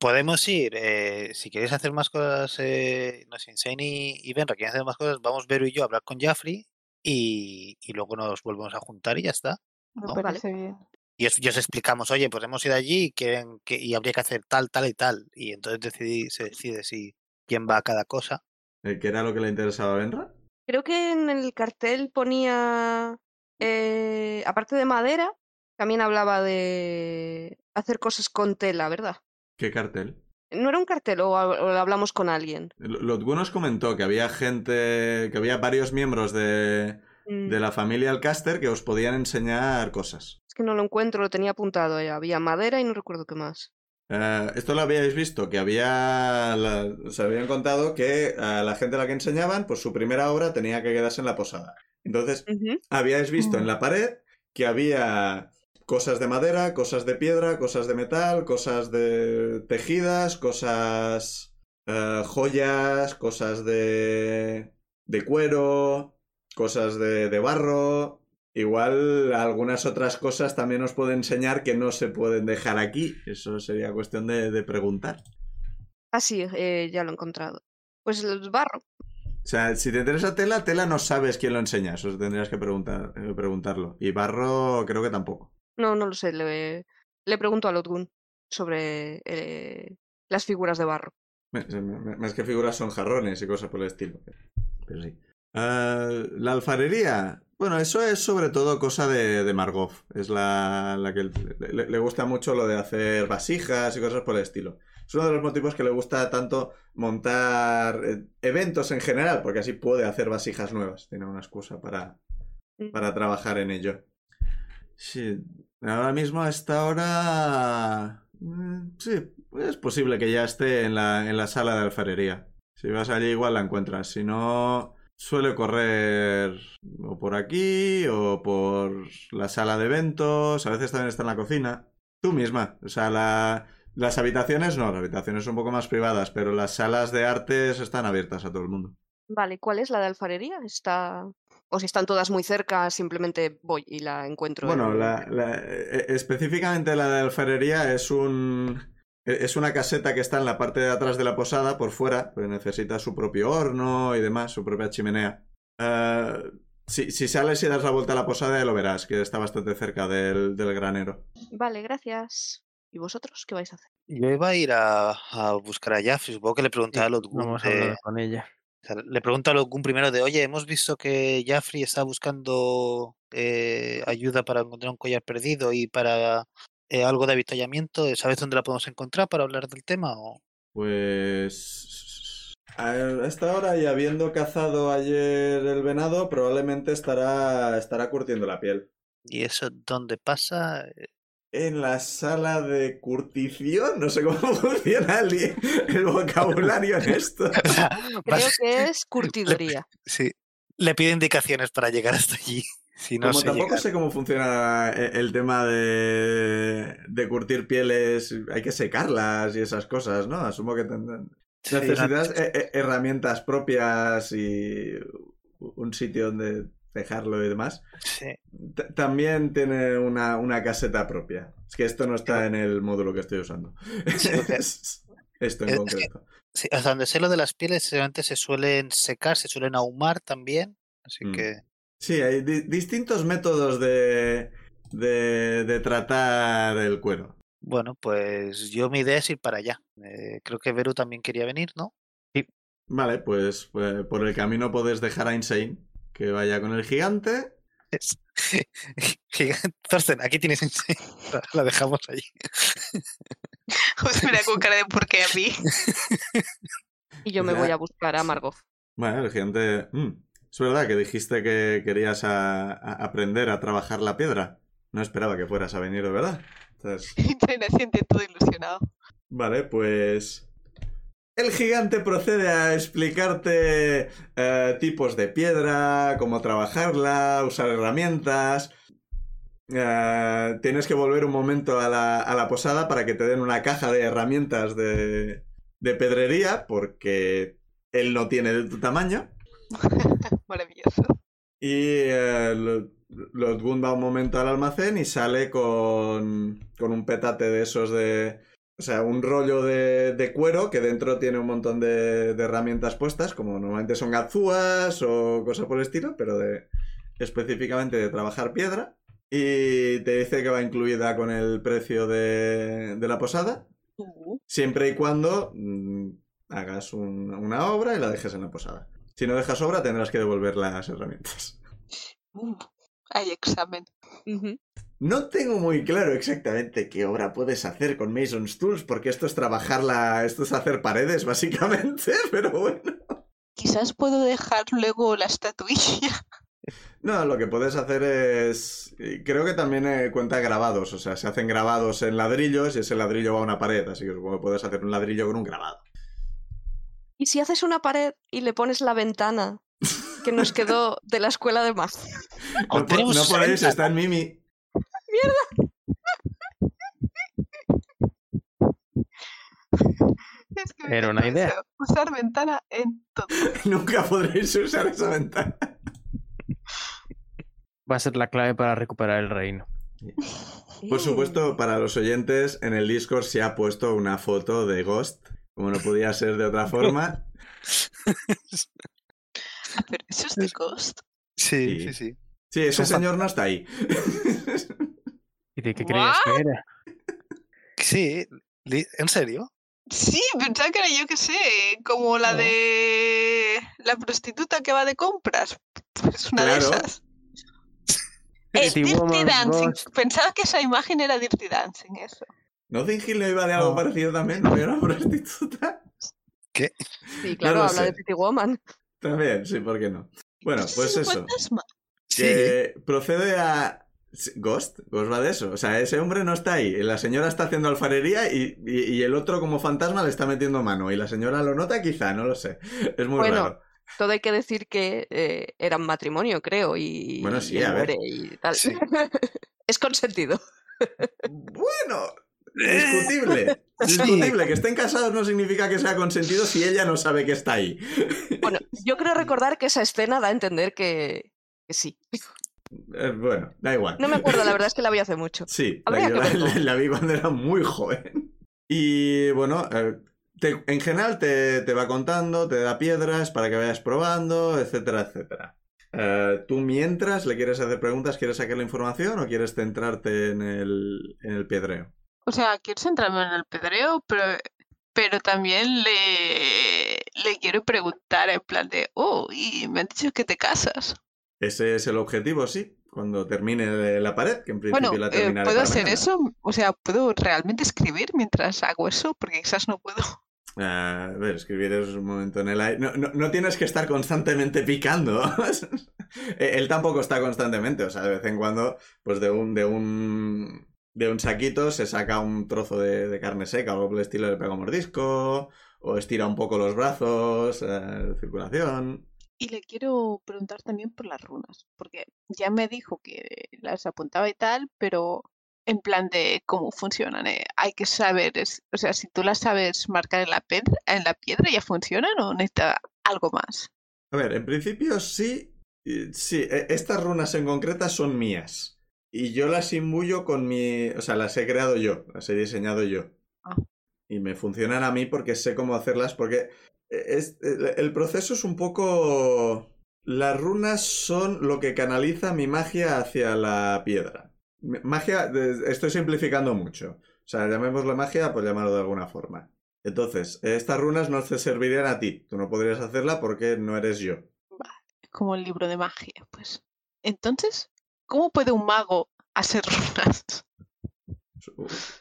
Podemos ir, eh, si queréis hacer más cosas, eh, no sé, Insane y, y Benra quieren hacer más cosas, vamos Vero y yo a hablar con Jaffrey y, y luego nos volvemos a juntar y ya está. Me No, parece bien. Y os, y os explicamos, oye, pues hemos ido allí y, quieren que, y habría que hacer tal, tal y tal. Y entonces decidí, se decide si quién va a cada cosa. Eh, ¿Qué era lo que le interesaba a Benra? Creo que en el cartel ponía, eh, aparte de madera, también hablaba de hacer cosas con tela, ¿verdad? ¿Qué cartel? ¿No era un cartel o, hab- o lo hablamos con alguien? Lotgu nos comentó que había gente, que había varios miembros de, Mm, de la familia Alcaster que os podían enseñar cosas. Es que no lo encuentro, lo tenía apuntado ya. Había madera y no recuerdo qué más. Eh, esto lo habíais visto, que había, la- os habían contado que a la gente a la que enseñaban, pues su primera obra tenía que quedarse en la posada. Entonces, habíais visto Mm. en la pared que había cosas de madera, cosas de piedra, cosas de metal, cosas de tejidas, cosas eh, joyas, cosas de, de cuero, cosas de, de barro. Igual algunas otras cosas también os puedo enseñar que no se pueden dejar aquí. Eso sería cuestión de, de preguntar. Ah, sí, eh, ya lo he encontrado. Pues el barro. O sea, si te interesa tela, tela no sabes quién lo enseña. Eso tendrías que preguntar, eh, preguntarlo. Y barro creo que tampoco. No, no lo sé. Le, le pregunto a Lotgun sobre eh, las figuras de barro. Más que figuras son jarrones y cosas por el estilo. Pero sí. Ah, la alfarería. Bueno, eso es sobre todo cosa de, de Margov. Es la, la que le, gusta mucho lo de hacer vasijas y cosas por el estilo. Es uno de los motivos que le gusta tanto montar eh, eventos en general, porque así puede hacer vasijas nuevas. Tiene una excusa para, para trabajar en ello. Sí, ahora mismo a esta hora... mm, Sí, es posible que ya esté en la, en la sala de alfarería. Si vas allí igual la encuentras. Si no, suele correr o por aquí o por la sala de eventos. A veces también está en la cocina. Tú misma. O sea, la- las habitaciones no, las habitaciones son un poco más privadas, pero las salas de artes están abiertas a todo el mundo. Vale, ¿cuál es la de alfarería? Está... O si están todas muy cerca, simplemente voy y la encuentro. Bueno, en- la- la- eh, específicamente la de alfarería es un e- es una caseta que está en la parte de atrás de la posada, por fuera, pero necesita su propio horno y demás, su propia chimenea. Eh, si, si sales y das la vuelta a la posada ya lo verás, que está bastante cerca del, del granero. Vale, gracias. ¿Y vosotros qué vais a hacer? Yo iba a ir a, a buscar a Jaffrey, supongo que le preguntaba a Lotgun. Vamos a de- hablar con ella. o sea, le pregunto a Lotgun primero de, oye, hemos visto que Jaffrey está buscando eh, ayuda para encontrar un collar perdido y para eh, algo de avituallamiento. ¿Sabes dónde la podemos encontrar para hablar del tema? O... Pues a esta hora y habiendo cazado ayer el venado, probablemente estará, estará curtiendo la piel. ¿Y eso dónde pasa? En la sala de curtición, no sé cómo [LAUGHS] funciona el, el vocabulario en esto. [LAUGHS] Creo que es [LAUGHS] curtiduría. sí, le pido indicaciones para llegar hasta allí. Si no Como sé tampoco llegar. sé cómo funciona e- el tema de, de curtir pieles, hay que secarlas y esas cosas, ¿no? Asumo que tendrán... Sí, no- Necesitas eh, eh, herramientas propias y un sitio donde dejarlo y demás. sí. También tiene una, una caseta propia. Es que esto no está en el módulo que estoy usando. Sí, [LAUGHS] esto en es que- concreto. Sí, hasta donde sé lo de las pieles, seguramente se suelen secar, se suelen ahumar también. Así Mm. que Sí, hay di- distintos métodos de, de, de tratar el cuero. Bueno, pues yo mi idea es ir para allá. Eh, creo que Beru también quería venir, ¿no? Vale, pues eh, por el camino puedes dejar a Insane que vaya con el gigante. Es- [LAUGHS] Gigante- Thorsten, aquí tienes Insane. [LAUGHS] La- dejamos allí. Os mira con cara de por qué a mí. [LAUGHS] Y yo me voy a buscar a Margot. Bueno, el gigante... mm, es verdad que dijiste que querías a- a aprender a trabajar la piedra. No esperaba que fueras a venir de verdad. Entonces, [LAUGHS] siente todo ilusionado. Vale, pues... El gigante procede a explicarte eh, tipos de piedra, cómo trabajarla, usar herramientas. Eh, tienes que volver un momento a la, a la posada para que te den una caja de herramientas de, de pedrería, porque él no tiene de tu tamaño. [LAUGHS] Maravilloso. Y eh, Lo- va un momento al almacén y sale con, con un petate de esos de... o sea, un rollo de, de cuero que dentro tiene un montón de, de herramientas puestas, como normalmente son gazúas o cosas por el estilo, pero de específicamente de trabajar piedra. Y te dice que va incluida con el precio de, de la posada, Uh, siempre y cuando mm, hagas un- una obra y la dejes en la posada. Si no dejas obra, tendrás que devolver las herramientas. uh, hay examen. No tengo muy claro exactamente qué obra puedes hacer con Mason's Tools, porque esto es trabajar la. esto es hacer paredes, básicamente, [LAUGHS] pero bueno. Quizás puedo dejar luego la estatuilla. No, lo que puedes hacer es. Creo que también eh, cuenta grabados, o sea, se hacen grabados en ladrillos y ese ladrillo va a una pared, así que supongo que puedes hacer un ladrillo con un grabado. ¿Y si haces una pared y le pones la ventana que nos quedó de la escuela de magia? [LAUGHS] No, po- tenemos no esa podéis, ventana. está en Mimi. [LAUGHS] Es que Era una idea. Usar ventana en todo. [LAUGHS] Nunca podréis usar esa ventana. Va a ser la clave para recuperar el reino. Por supuesto, para los oyentes, en el Discord se ha puesto una foto de Ghost, como no podía ser de otra forma. Ah, [LAUGHS] Pero eso es de Ghost. Sí, Sí. sí, sí. Sí, ese señor no está ahí. ¿Y de qué creías que era? Sí, ¿en serio? Sí, pensaba que era yo que sé, como la No. de la prostituta que va de compras. [LAUGHS] Pues una de esas. [LAUGHS] Es Dirty Woman Dancing. Ghost. Pensaba que esa imagen era Dirty Dancing, eso. ¿Notting Hill no iba de algo No. parecido también? ¿No había una prostituta? Sí, claro, lo habla de. Pretty Woman. También, sí, ¿por qué no? Bueno, ¿Ese pues es un eso. fantasma? Sí. Que procede a... Ghost, Ghost va de eso. O sea, ese hombre no está ahí. La señora está haciendo alfarería y, y- y el otro como fantasma le está metiendo mano. Y la señora lo nota quizá, no lo sé. Es muy Bueno, raro. Todo hay que decir que eh, eran matrimonio, creo, y, Bueno, sí, y a ver. y tal. Sí. [LAUGHS] es consentido. Bueno, discutible. [LAUGHS] Discutible. Que estén casados no significa que sea consentido si ella no sabe que está ahí. [LAUGHS] Bueno, yo creo recordar que esa escena da a entender que, que sí. Eh, bueno, da igual. No me acuerdo, la verdad es que la vi hace mucho. Sí, la, yo la, verlo. la- la vi cuando era muy joven. Y bueno, eh, te- en general te, te va contando, te da piedras para que vayas probando, etcétera, etcétera. Eh, ¿Tú mientras le quieres hacer preguntas, quieres sacar la información o quieres centrarte en el, en el piedreo? O sea, quiero centrarme en el pedreo, pero, pero también le, le quiero preguntar en plan de, oh, y me han dicho que te casas. Ese es el objetivo, sí. Cuando termine la pared, que en principio Bueno, la eh, terminaré ¿puedo hacer mañana. eso? O sea, ¿puedo realmente escribir mientras hago eso? Porque quizás no puedo. A ver, escribir es un momento en el aire. No, no, no tienes que estar constantemente picando. [LAUGHS] Eh, Él tampoco está constantemente. O sea, de vez en cuando, pues de un, de un, de un saquito se saca un trozo de, de carne seca o algo por el estilo, le pega un mordisco, o estira un poco los brazos, eh, circulación. Y le quiero preguntar también por las runas, porque ya me dijo que las apuntaba y tal, pero en plan de cómo funcionan. eh, Hay que saber, es- o sea, si tú las sabes marcar en la, pedra, en la piedra, ¿ya funcionan o necesita algo más? A ver, en principio sí. Sí, e- estas runas en concretas son mías. Y yo las imbuyo con mi. O sea, las he creado yo, las he diseñado yo. Ah. Y me funcionan a mí porque sé cómo hacerlas. Porque es, el el proceso es un poco. Las runas son lo que canaliza mi magia hacia la piedra. Magia, estoy simplificando mucho. O sea, llamémoslo magia, pues llamarlo de alguna forma. Entonces, estas runas no te servirían a ti. Tú no podrías hacerla porque no eres yo. Como el libro de magia, pues. Entonces, ¿cómo puede un mago hacer runas?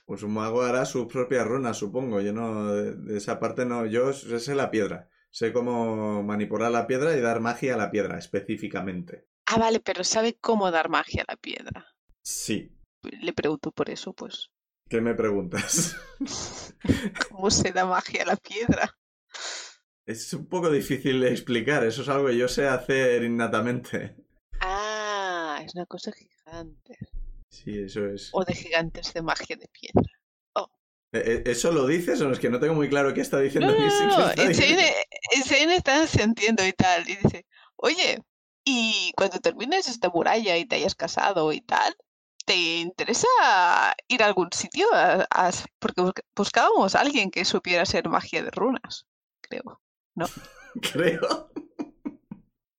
Pues un mago hará sus propias runas, supongo. Yo no, de esa parte no. Yo sé la piedra. Sé cómo manipular la piedra y dar magia a la piedra, específicamente. Ah, vale, pero sabe cómo dar magia a la piedra. Sí. Le pregunto por eso, pues. ¿Qué me preguntas? [LAUGHS] ¿Cómo se da magia a la piedra? Es un poco difícil de explicar. Eso es algo que yo sé hacer innatamente. Es una cosa gigante. Sí, eso es. O de gigantes de magia de piedra. Eh, eh, ¿Eso lo dices o es que no tengo muy claro qué está No, diciendo? no, no, no. está diciendo? Insane, Insane está sintiendo y tal. Y dice, oye, y cuando termines esta muralla y te hayas casado y tal, ¿te interesa ir a algún sitio? A- a- porque buscábamos a alguien que supiera hacer magia de runas, creo. [LAUGHS] Creo.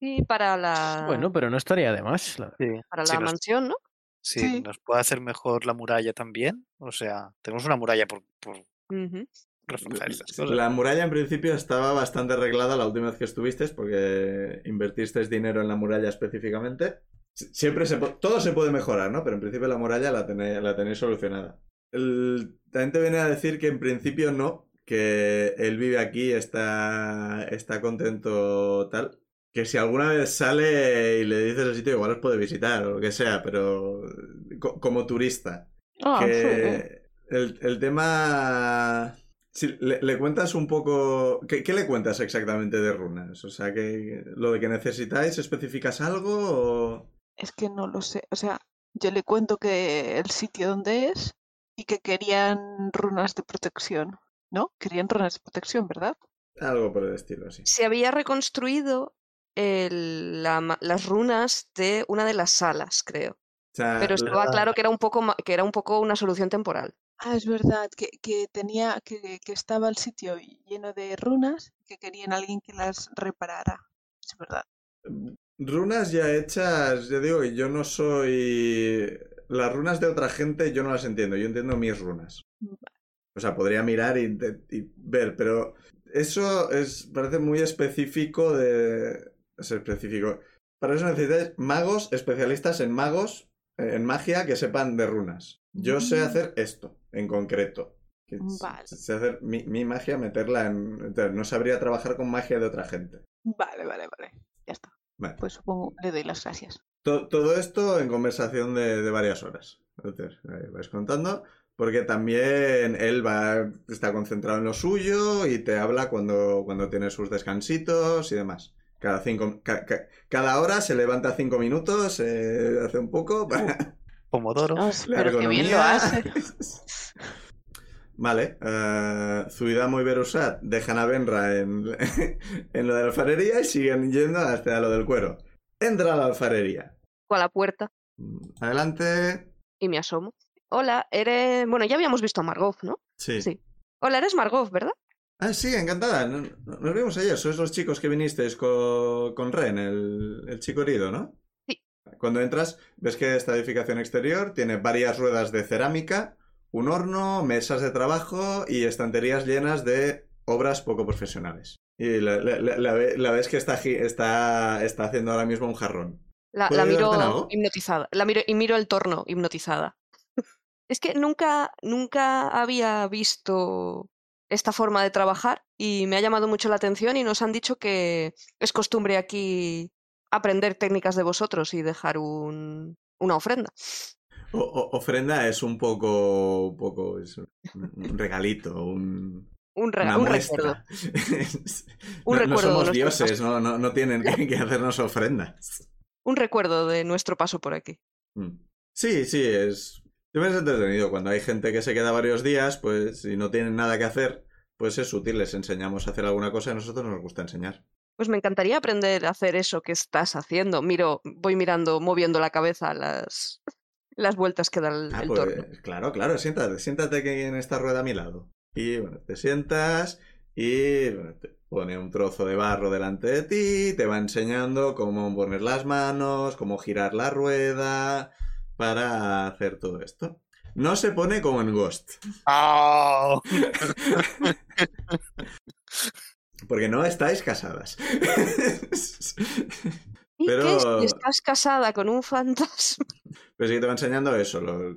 Y para la, Bueno, pero no estaría de más. la- Sí, para la mansión, ¿no? sí, Sí. nos puede hacer mejor la muralla también. O sea, tenemos una muralla por, por Ujú. reforzar estas cosas. La muralla en principio estaba bastante arreglada la última vez que estuviste porque invertiste dinero en la muralla específicamente. Si- Siempre se todo se puede mejorar, ¿no? Pero en principio la muralla la tenéis, la tenéis solucionada. El, también te viene a decir que en principio no, que él vive aquí, está, está contento tal. Que si alguna vez sale y le dices el sitio, igual os puede visitar o lo que sea, pero co- como turista Ah, sí, que el, el tema... si le, le cuentas un poco... ¿qué, qué le cuentas exactamente de runas? O sea, que lo de que necesitáis, ¿especificas algo o...? Es que no lo sé. O sea, yo le cuento que el sitio donde es y que querían runas de protección. ¿No? Querían runas de protección, ¿verdad? Algo por el estilo, así. Se había reconstruido el- la ma- las runas de una de las salas, creo. O sea, Pero estaba la- claro que era un poco, que era un poco una solución temporal. Ah, es verdad, que, que tenía, que, que estaba el sitio lleno de runas y que querían alguien que las reparara. Es verdad. Runas ya hechas, ya digo, yo no soy... Las runas de otra gente yo no las entiendo, yo entiendo mis runas. O sea, podría mirar y, y ver, pero eso es, parece muy específico de... Es específico. Para eso necesitáis magos, especialistas en magos, eh, en magia, que sepan de runas. Yo sé Mm. hacer esto, en concreto. Vale. Sé hacer mi, mi magia, meterla en... entonces, no sabría trabajar con magia de otra gente. Vale, vale, vale. Ya está. Vale. Pues supongo, le doy las gracias. To- todo esto en conversación de, de varias horas. Entonces, ahí vais contando. Porque también él va, está concentrado en lo suyo y te habla cuando, cuando tiene sus descansitos y demás. Cada, cinco, ca- ca- cada hora se levanta cinco minutos, eh, hace un poco para Pomodoro. La pero que bien lo ergonomía. hace. [LAUGHS] Vale, eh, Zuidamo y Berusat dejan a Benra en, [LAUGHS] en lo de la alfarería y siguen yendo hasta lo del cuero. Entra a la alfarería. A la puerta Adelante. y me asomo. Hola, eres... Bueno, ya habíamos visto a Margot, ¿no? Sí. Sí. Hola, eres Margot, ¿verdad? Ah, sí, encantada. No- no- Nos vimos ayer. Sois los chicos que vinisteis con, con Ren, el, el chico herido, ¿no? Sí. Cuando entras, ves que esta edificación exterior tiene varias ruedas de cerámica, un horno, mesas de trabajo y estanterías llenas de obras poco profesionales. Y la, la- la- la ve- la ves que está, está, está haciendo ahora mismo un jarrón. La, ¿Puedo la ayudarte en miro hipnotizada. La miro, y miro el torno hipnotizada. [LAUGHS] es que nunca, nunca había visto esta forma de trabajar y me ha llamado mucho la atención y nos han dicho que es costumbre aquí aprender técnicas de vosotros y dejar un, una ofrenda. O- o- ofrenda es un poco, un poco es un regalito, un, Un, rega- un recuerdo. [LAUGHS] Un no, recuerdo somos dioses, no, no, no tienen que, que hacernos ofrendas. Un recuerdo de nuestro paso por aquí. Mm. Sí, sí, es. Siempre es entretenido. Cuando hay gente que se queda varios días, pues si no tienen nada que hacer, pues es útil, les enseñamos a hacer alguna cosa y a nosotros nos gusta enseñar. Pues me encantaría aprender a hacer eso que estás haciendo. Miro, voy mirando, moviendo la cabeza las, las vueltas que da el, Ah, el pues torno. claro, claro, siéntate, siéntate aquí en esta rueda a mi lado. Y bueno, te sientas y bueno, te pone un trozo de barro delante de ti, te va enseñando cómo poner las manos, cómo girar la rueda para hacer todo esto. No se pone como en Ghost, ¡Oh! [LAUGHS] porque no estáis casadas. [LAUGHS] ¿Y qué pero- si estás casada con un fantasma? Pero sí que te va enseñando eso. lo-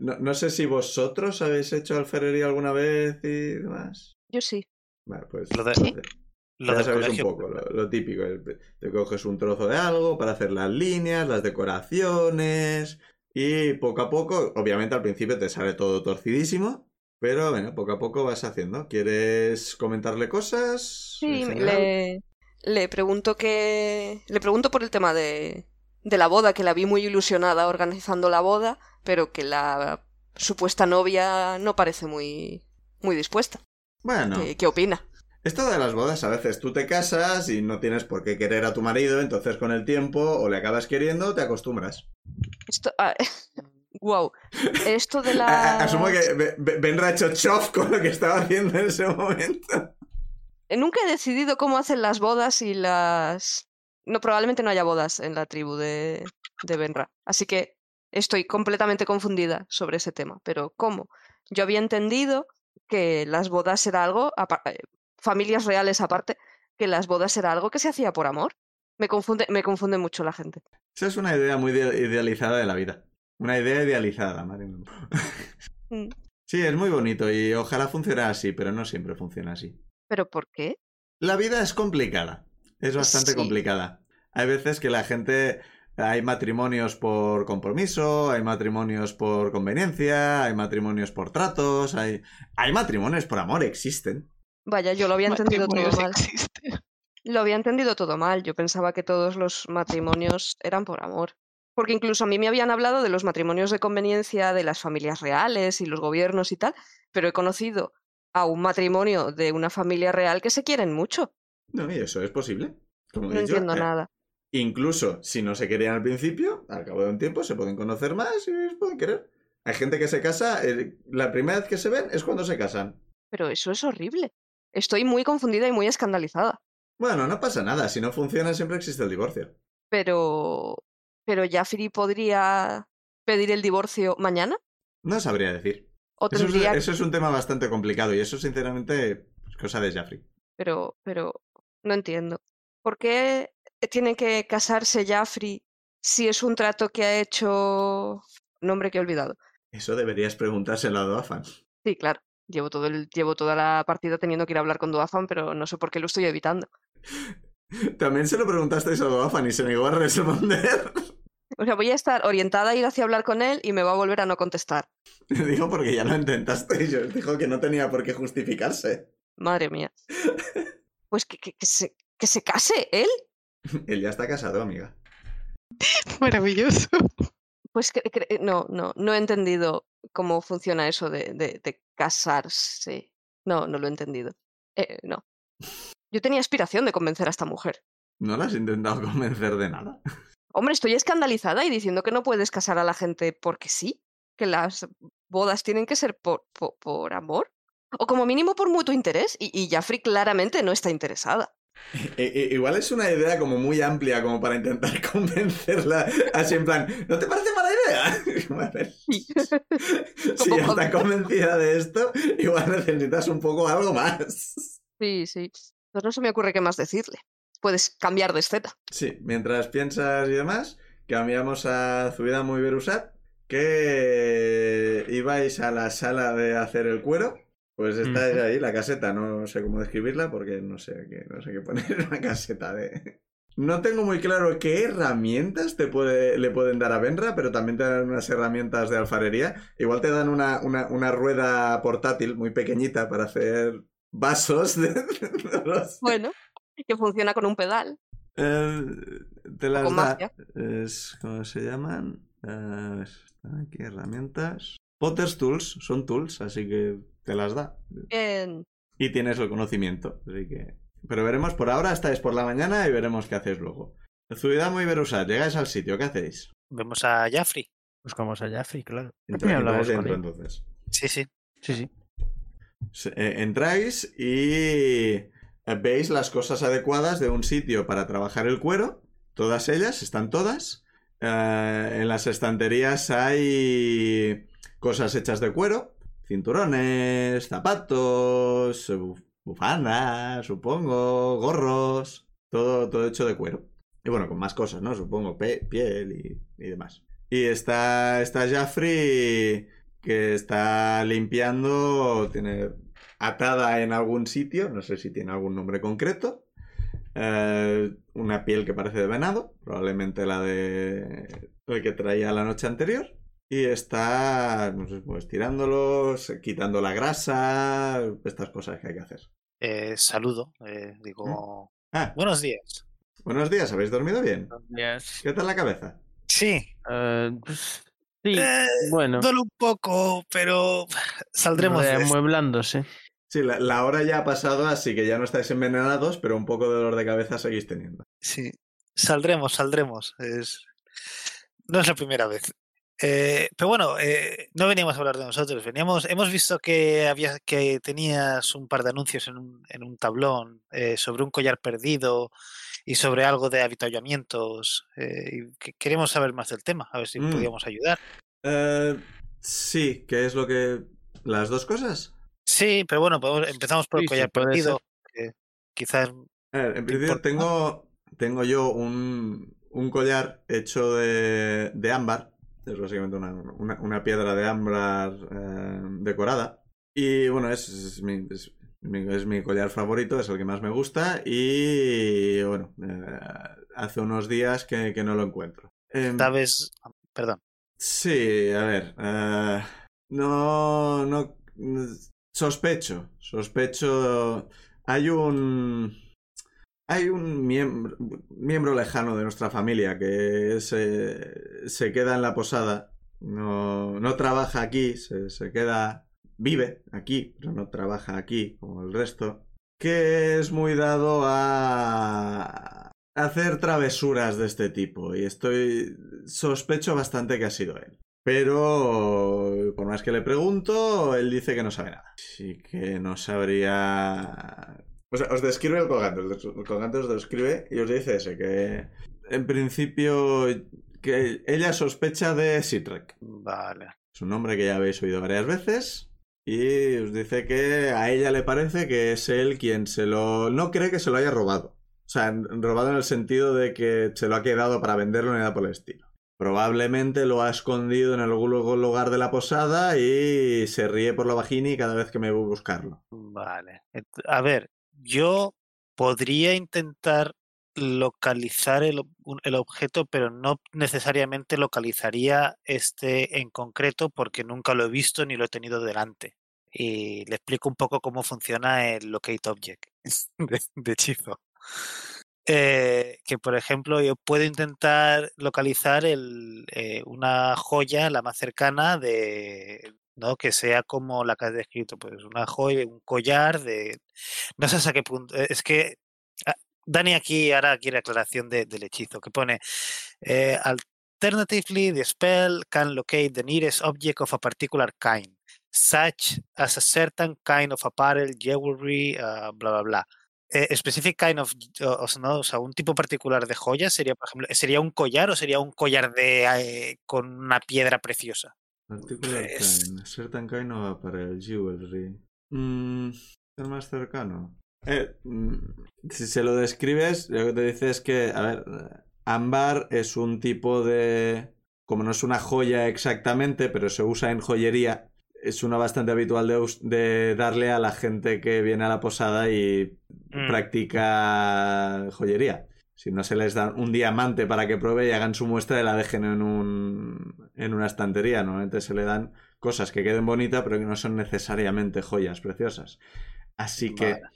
No, no sé si vosotros habéis hecho alfarería alguna vez y demás. Yo sí. Vale, pues Lo de- Sí. Lo ya colegio. un poco, lo, lo típico. el- Te coges un trozo de algo para hacer las líneas, las decoraciones y poco a poco, obviamente al principio te sale todo torcidísimo, pero bueno, poco a poco vas haciendo. ¿Quieres comentarle cosas? Sí, le, le pregunto que. Le pregunto por el tema de, de la boda, que la vi muy ilusionada organizando la boda, pero que la supuesta novia no parece muy, muy dispuesta. Bueno, ¿Qué, qué opina? Esto de las bodas, a veces tú te casas y no tienes por qué querer a tu marido, entonces con el tiempo o le acabas queriendo o te acostumbras. Esto, ah, [LAUGHS] Wow. Esto de [LAUGHS] la. Asumo que hecho chof con lo que estaba haciendo en ese momento. Nunca he decidido cómo hacen las bodas y las. No, probablemente no haya bodas en la tribu de, de Benra. Así que estoy completamente confundida sobre ese tema. Pero ¿cómo? Yo había entendido que las bodas era algo, eh, familias reales aparte, que las bodas era algo que se hacía por amor. Me confunde, me confunde mucho la gente. Esa es una idea muy ide- idealizada de la vida. Una idea idealizada, madre mía. Mm. Sí, es muy bonito y ojalá funcione así, pero no siempre funciona así. ¿Pero por qué? La vida es complicada. Es bastante Sí. complicada. Hay veces que la gente. Hay matrimonios por compromiso, hay matrimonios por conveniencia, hay matrimonios por tratos, hay. Hay matrimonios por amor, existen. Vaya, yo lo había entendido todo mal. Lo había entendido todo mal. Yo pensaba que todos los matrimonios eran por amor. Porque incluso a mí me habían hablado de los matrimonios de conveniencia de las familias reales y los gobiernos y tal, pero he conocido a un matrimonio de una familia real que se quieren mucho. No, y eso es posible. Como No dicho, entiendo eh, nada. Incluso si no se querían al principio, al cabo de un tiempo se pueden conocer más y se pueden querer. Hay gente que se casa, eh, la primera vez que se ven es cuando se casan. Pero eso es horrible. Estoy muy confundida y muy escandalizada. Bueno, no pasa nada, si no funciona siempre existe el divorcio. Pero. Pero Jaffrey podría pedir el divorcio mañana. No sabría decir. O Eso es, eso es un tema bastante complicado y eso sinceramente es cosa de Jaffrey. Pero, pero no entiendo. ¿Por qué tiene que casarse Jaffrey si es un trato que ha hecho nombre que he olvidado? Eso deberías preguntárselo a Doafan. Sí, claro. Llevo todo el, llevo toda la partida teniendo que ir a hablar con Doafan, pero no sé por qué lo estoy evitando. También se lo preguntasteis a Doafan y se negó a responder. O sea, voy a estar orientada a ir hacia hablar con él y me va a volver a no contestar. Dijo porque ya lo intentasteis. Yo dijo que no tenía por qué justificarse. Madre mía. Pues que, que- que se, que se case él. [LAUGHS] Él ya está casado, amiga. [LAUGHS] Maravilloso. Pues que- que- no, no, no he entendido cómo funciona eso de, de- de casarse. No, no lo he entendido. Eh, no. Yo tenía aspiración de convencer a esta mujer. No la has intentado [LAUGHS] convencer de nada. Hombre, estoy escandalizada y diciendo que no puedes casar a la gente porque sí, que las bodas tienen que ser por, por, por amor, o como mínimo por mutuo interés, y, y Jaffrey claramente no está interesada. I- [LAUGHS] i- igual es una idea como muy amplia como para intentar [LAUGHS] convencerla así en plan, ¿no te parece [LAUGHS] [LAUGHS] si ya Como está [LAUGHS] convencida de esto, igual necesitas un poco algo más. Sí, sí. Pues no se me ocurre qué más decirle. Puedes cambiar de escena. Sí, mientras piensas y demás, cambiamos a Zuida muy Berusat, que ibais a la sala de hacer el cuero. Pues estáis Ujú. ahí, la caseta, no sé cómo describirla porque no sé qué, no sé qué poner una caseta de. No tengo muy claro qué herramientas te puede, le pueden dar a Benra, pero también te dan unas herramientas de alfarería. Igual te dan una, una, una rueda portátil muy pequeñita para hacer vasos de, sé. Bueno, que funciona con un pedal. Eh, te las da. Es, ¿Cómo se llaman? Eh, están aquí herramientas. Potter's Tools, son tools, así que te las da. En- Y tienes el conocimiento, así que... Pero veremos, por ahora estáis por la mañana y veremos qué hacéis luego. Zuidamo y Berusat, llegáis al sitio, ¿qué hacéis? Vemos a Jaffrey. Buscamos a Jaffrey, claro. Entra- hablamos entráis con él. entonces. Sí, sí. Sí, sí. Eh, entráis y eh, veis las cosas adecuadas de un sitio para trabajar el cuero. Todas ellas, están todas. Eh, en las estanterías hay cosas hechas de cuero. Cinturones, zapatos, bufandas, supongo, gorros. Todo, todo hecho de cuero. Y bueno, con más cosas, ¿no? Supongo, piel y, y demás. Y está, está Jaffrey que está limpiando, tiene atada en algún sitio, no sé si tiene algún nombre concreto, eh, una piel que parece de venado, probablemente la de el que traía la noche anterior, y está, no pues tirándolos, quitando la grasa, estas cosas que hay que hacer. Eh, saludo. eh, digo, Ah, buenos días. buenos días, ¿habéis dormido bien? Yes. ¿Qué tal la cabeza? Sí. Pues, sí, Eh, bueno. Duele un poco, pero saldremos de. Sí, la, la hora ya ha pasado, así que ya no estáis envenenados, pero un poco de dolor de cabeza seguís teniendo. Sí. Saldremos, saldremos. Es... No es la primera vez. Eh, pero bueno, eh, no veníamos a hablar de nosotros, veníamos, hemos visto que había que tenías un par de anuncios en un, en un tablón eh, sobre un collar perdido y sobre algo de avituallamientos. y que- queremos saber más del tema, a ver si Mm. podíamos ayudar. Sí, ¿qué es lo que... ¿Las dos cosas? Sí, pero bueno, podemos- empezamos por el Sí, sí, collar puede perdido. que quizás A ver, en ¿Te principio tengo, tengo yo un, un collar hecho de, de ámbar. Es básicamente una, una- una piedra de ámbar eh, decorada. Y bueno, es, es mi, es, mi, es mi collar favorito, es el que más me gusta. Y bueno, eh, hace unos días que, que no lo encuentro. Em, sabes. Perdón. Sí, a ver. eh, no, no. Sospecho. Sospecho. Hay un. Hay un miembro, miembro lejano de nuestra familia que se, se queda en la posada. No, no trabaja aquí, se, se queda. Vive aquí, pero no trabaja aquí como el resto. Que es muy dado a hacer travesuras de este tipo. Y estoy. Sospecho bastante que ha sido él. Pero por más que le pregunto, él dice que no sabe nada. Así que no sabría. O sea, os describe el colgante. El colgante os describe y os dice ese, que en principio que ella sospecha de Sitrek. Vale. Es un nombre que ya habéis oído varias veces. Y os dice que a ella le parece que es él quien se lo... No cree que se lo haya robado. O sea, robado en el sentido de que se lo ha quedado para venderlo ni nada por el estilo. Probablemente lo ha escondido en algún lugar de la posada y se ríe por la vagina y cada vez que me voy a buscarlo. Vale. A ver, yo podría intentar localizar el, objeto, pero no necesariamente localizaría este en concreto porque nunca lo he visto ni lo he tenido delante. Y le explico un poco cómo funciona el locate object [LAUGHS] de, de hechizo. Eh, que por ejemplo yo puedo intentar localizar el, eh, una joya la más cercana de ¿no? que sea como la que has descrito pues una joya un collar de no sé hasta qué punto eh, es que ah, Dani aquí ahora quiere aclaración de- del hechizo que pone eh, alternatively the spell can locate the nearest object of a particular kind such as a certain kind of apparel jewelry ah, bla bla bla eh, specific kind of. O sea, un tipo particular de joya sería, por ejemplo, ¿sería un collar o sería un collar de eh, con una piedra preciosa? Particular Pues- kind. Certain kind of apparel, jewelry. Mm, el más cercano. Eh, mm, si se lo describes, lo que te dice es que, a ver, ámbar es un tipo de... Como no es una joya exactamente, pero se usa en joyería, es una bastante habitual de darle a la gente que viene a la posada y Mm, practica joyería. Si no se les da un diamante para que pruebe y hagan su muestra y la dejen en, un, en una estantería. Normalmente se le dan cosas que queden bonitas, pero que no son necesariamente joyas preciosas. Así que Vale.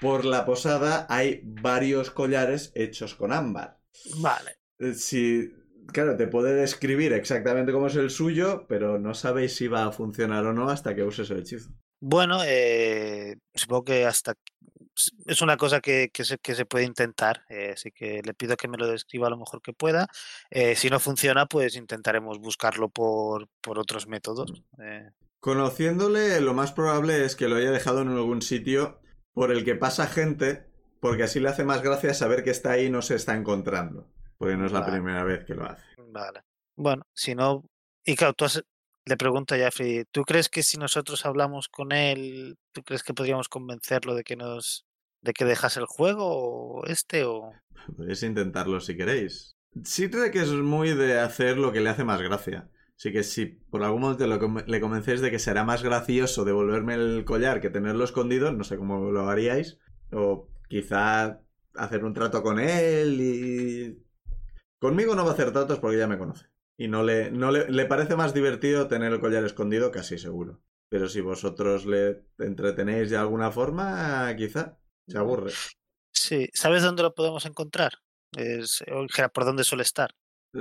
por la posada hay varios collares hechos con ámbar. Vale. Eh, Si, claro, te puede describir exactamente cómo es el suyo, pero no sabéis si va a funcionar o no hasta que uses el hechizo. Bueno, eh, supongo que hasta es una cosa que, que se, que se puede intentar, eh, así que le pido que me lo describa lo mejor que pueda. Eh, si no funciona, pues intentaremos buscarlo por, por otros métodos. eh. Conociéndole, lo más probable es que lo haya dejado en algún sitio por el que pasa gente, porque así le hace más gracia saber que está ahí y no se está encontrando. Porque no es la primera vez que lo hace. Vale. Bueno, si no. Y claro, tú has- le pregunto a Jeffrey, ¿tú crees que si nosotros hablamos con él, tú crees que podríamos convencerlo de que nos. De que dejase el juego este o. Podéis intentarlo si queréis. Sí creo que es muy de hacer lo que le hace más gracia. Así que si por algún momento lo le convencéis de que será más gracioso devolverme el collar que tenerlo escondido, no sé cómo lo haríais. O quizá hacer un trato con él y... Conmigo no va a hacer tratos porque ya me conoce. Y no le, no le, le parece más divertido tener el collar escondido, casi seguro. Pero si vosotros le entretenéis de alguna forma, quizá se aburre. Sí, ¿sabes dónde lo podemos encontrar? Es, ¿por dónde suele estar?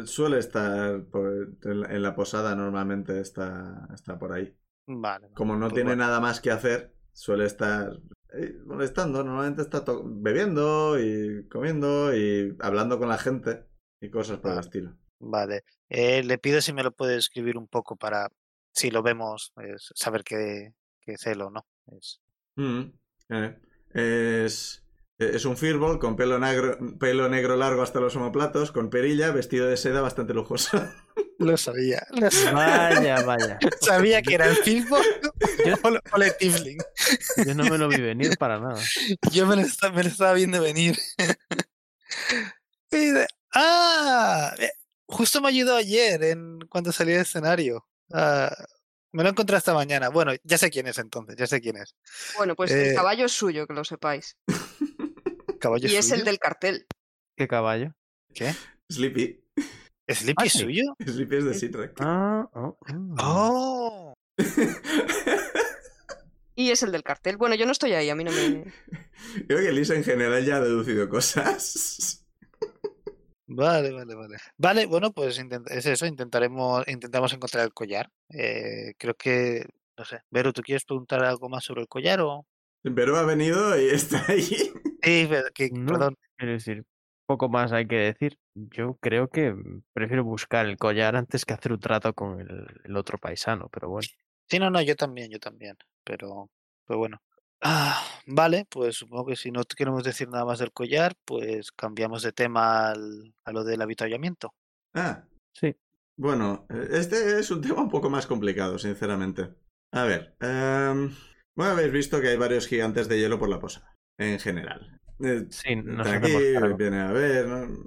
Suele estar por- en, la, en la posada, normalmente está, está por ahí. Vale. Como no pues tiene bueno. nada más que hacer, suele estar eh, molestando. Normalmente está bebiendo y comiendo y hablando con la gente y cosas por el Vale. estilo. Vale. Eh, le pido si me lo puede escribir un poco para, si lo vemos, es saber qué, qué celo, ¿no? Es... Mm, eh, Es, es un firbol con pelo negro, pelo negro largo hasta los omoplatos, con perilla, vestido de seda bastante lujoso. [LAUGHS] Lo sabía. Lo sabía, Vaya, vaya. [LAUGHS] sabía que era el Filbo [LAUGHS] o, el Tiefling. Yo no me lo vi venir para nada. Yo me lo, me lo estaba viendo venir. Y de- ¡Ah! eh, Justo me ayudó ayer en cuando salí del escenario. Ah, me lo encontré esta mañana. Bueno, ya sé quién es entonces, ya sé quién es. Bueno, pues Eh, el caballo es suyo, que lo sepáis. [LAUGHS] ¿Caballo Y es el suyo? del cartel. ¿Qué caballo? ¿Qué? Sleepy. ¿Sleepy Ah, es suyo? Sleepy es de Sitrek. Ah, oh, mm. ¡Oh! [LAUGHS] Y es el del cartel. Bueno, yo no estoy ahí, a mí no me... [LAUGHS] Creo que Lisa en general ya ha deducido cosas. Vale, vale, vale. Vale, bueno, pues intent- es eso, intentaremos, intentamos encontrar el collar. Eh, creo que, no sé. Vero, ¿tú quieres preguntar algo más sobre el collar o...? Pero ha venido y [LAUGHS] está ahí. Sí, pero que, No. perdón. Quiero decir, poco más hay que decir. Yo creo que prefiero buscar el collar antes que hacer un trato con el, el otro paisano, pero bueno. Sí, no, no, yo también, yo también. Pero, pero bueno. Ah, vale, pues supongo que si no queremos decir nada más del collar, pues cambiamos de tema al- a lo del avituallamiento. Ah, Sí. bueno, eh, este es un [LAUGHS] tema un poco más complicado, sinceramente. A ver, em, bueno, habéis visto que hay varios gigantes de hielo por la posada, en general. Eh, Sí, nos aquí viene a ver, ¿no? en,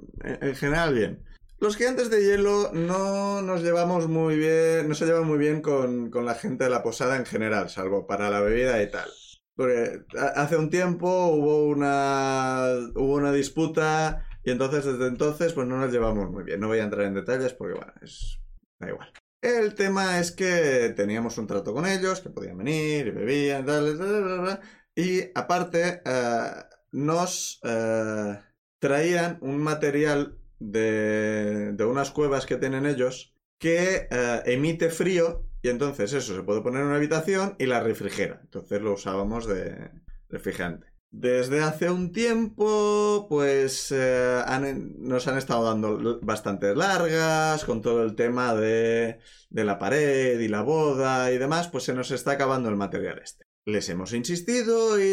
en general bien. Los gigantes de hielo no nos llevamos muy bien, no se llevan muy bien con, con la gente de la posada en general, salvo para la bebida y tal. Porque ha- hace un tiempo hubo una, hubo una disputa y entonces desde entonces pues no nos llevamos muy bien. No voy a entrar en detalles porque bueno, es, da igual. El tema es que teníamos un trato con ellos, que podían venir y bebían, tal, bla, y aparte eh, nos eh, traían un material de, de unas cuevas que tienen ellos que eh, emite frío y entonces eso se puede poner en una habitación y la refrigera. Entonces lo usábamos de refrigerante. Desde hace un tiempo, pues eh, nos han estado dando bastantes largas con todo el tema de, de la pared y la boda y demás, pues se nos está acabando el material este. Les hemos insistido y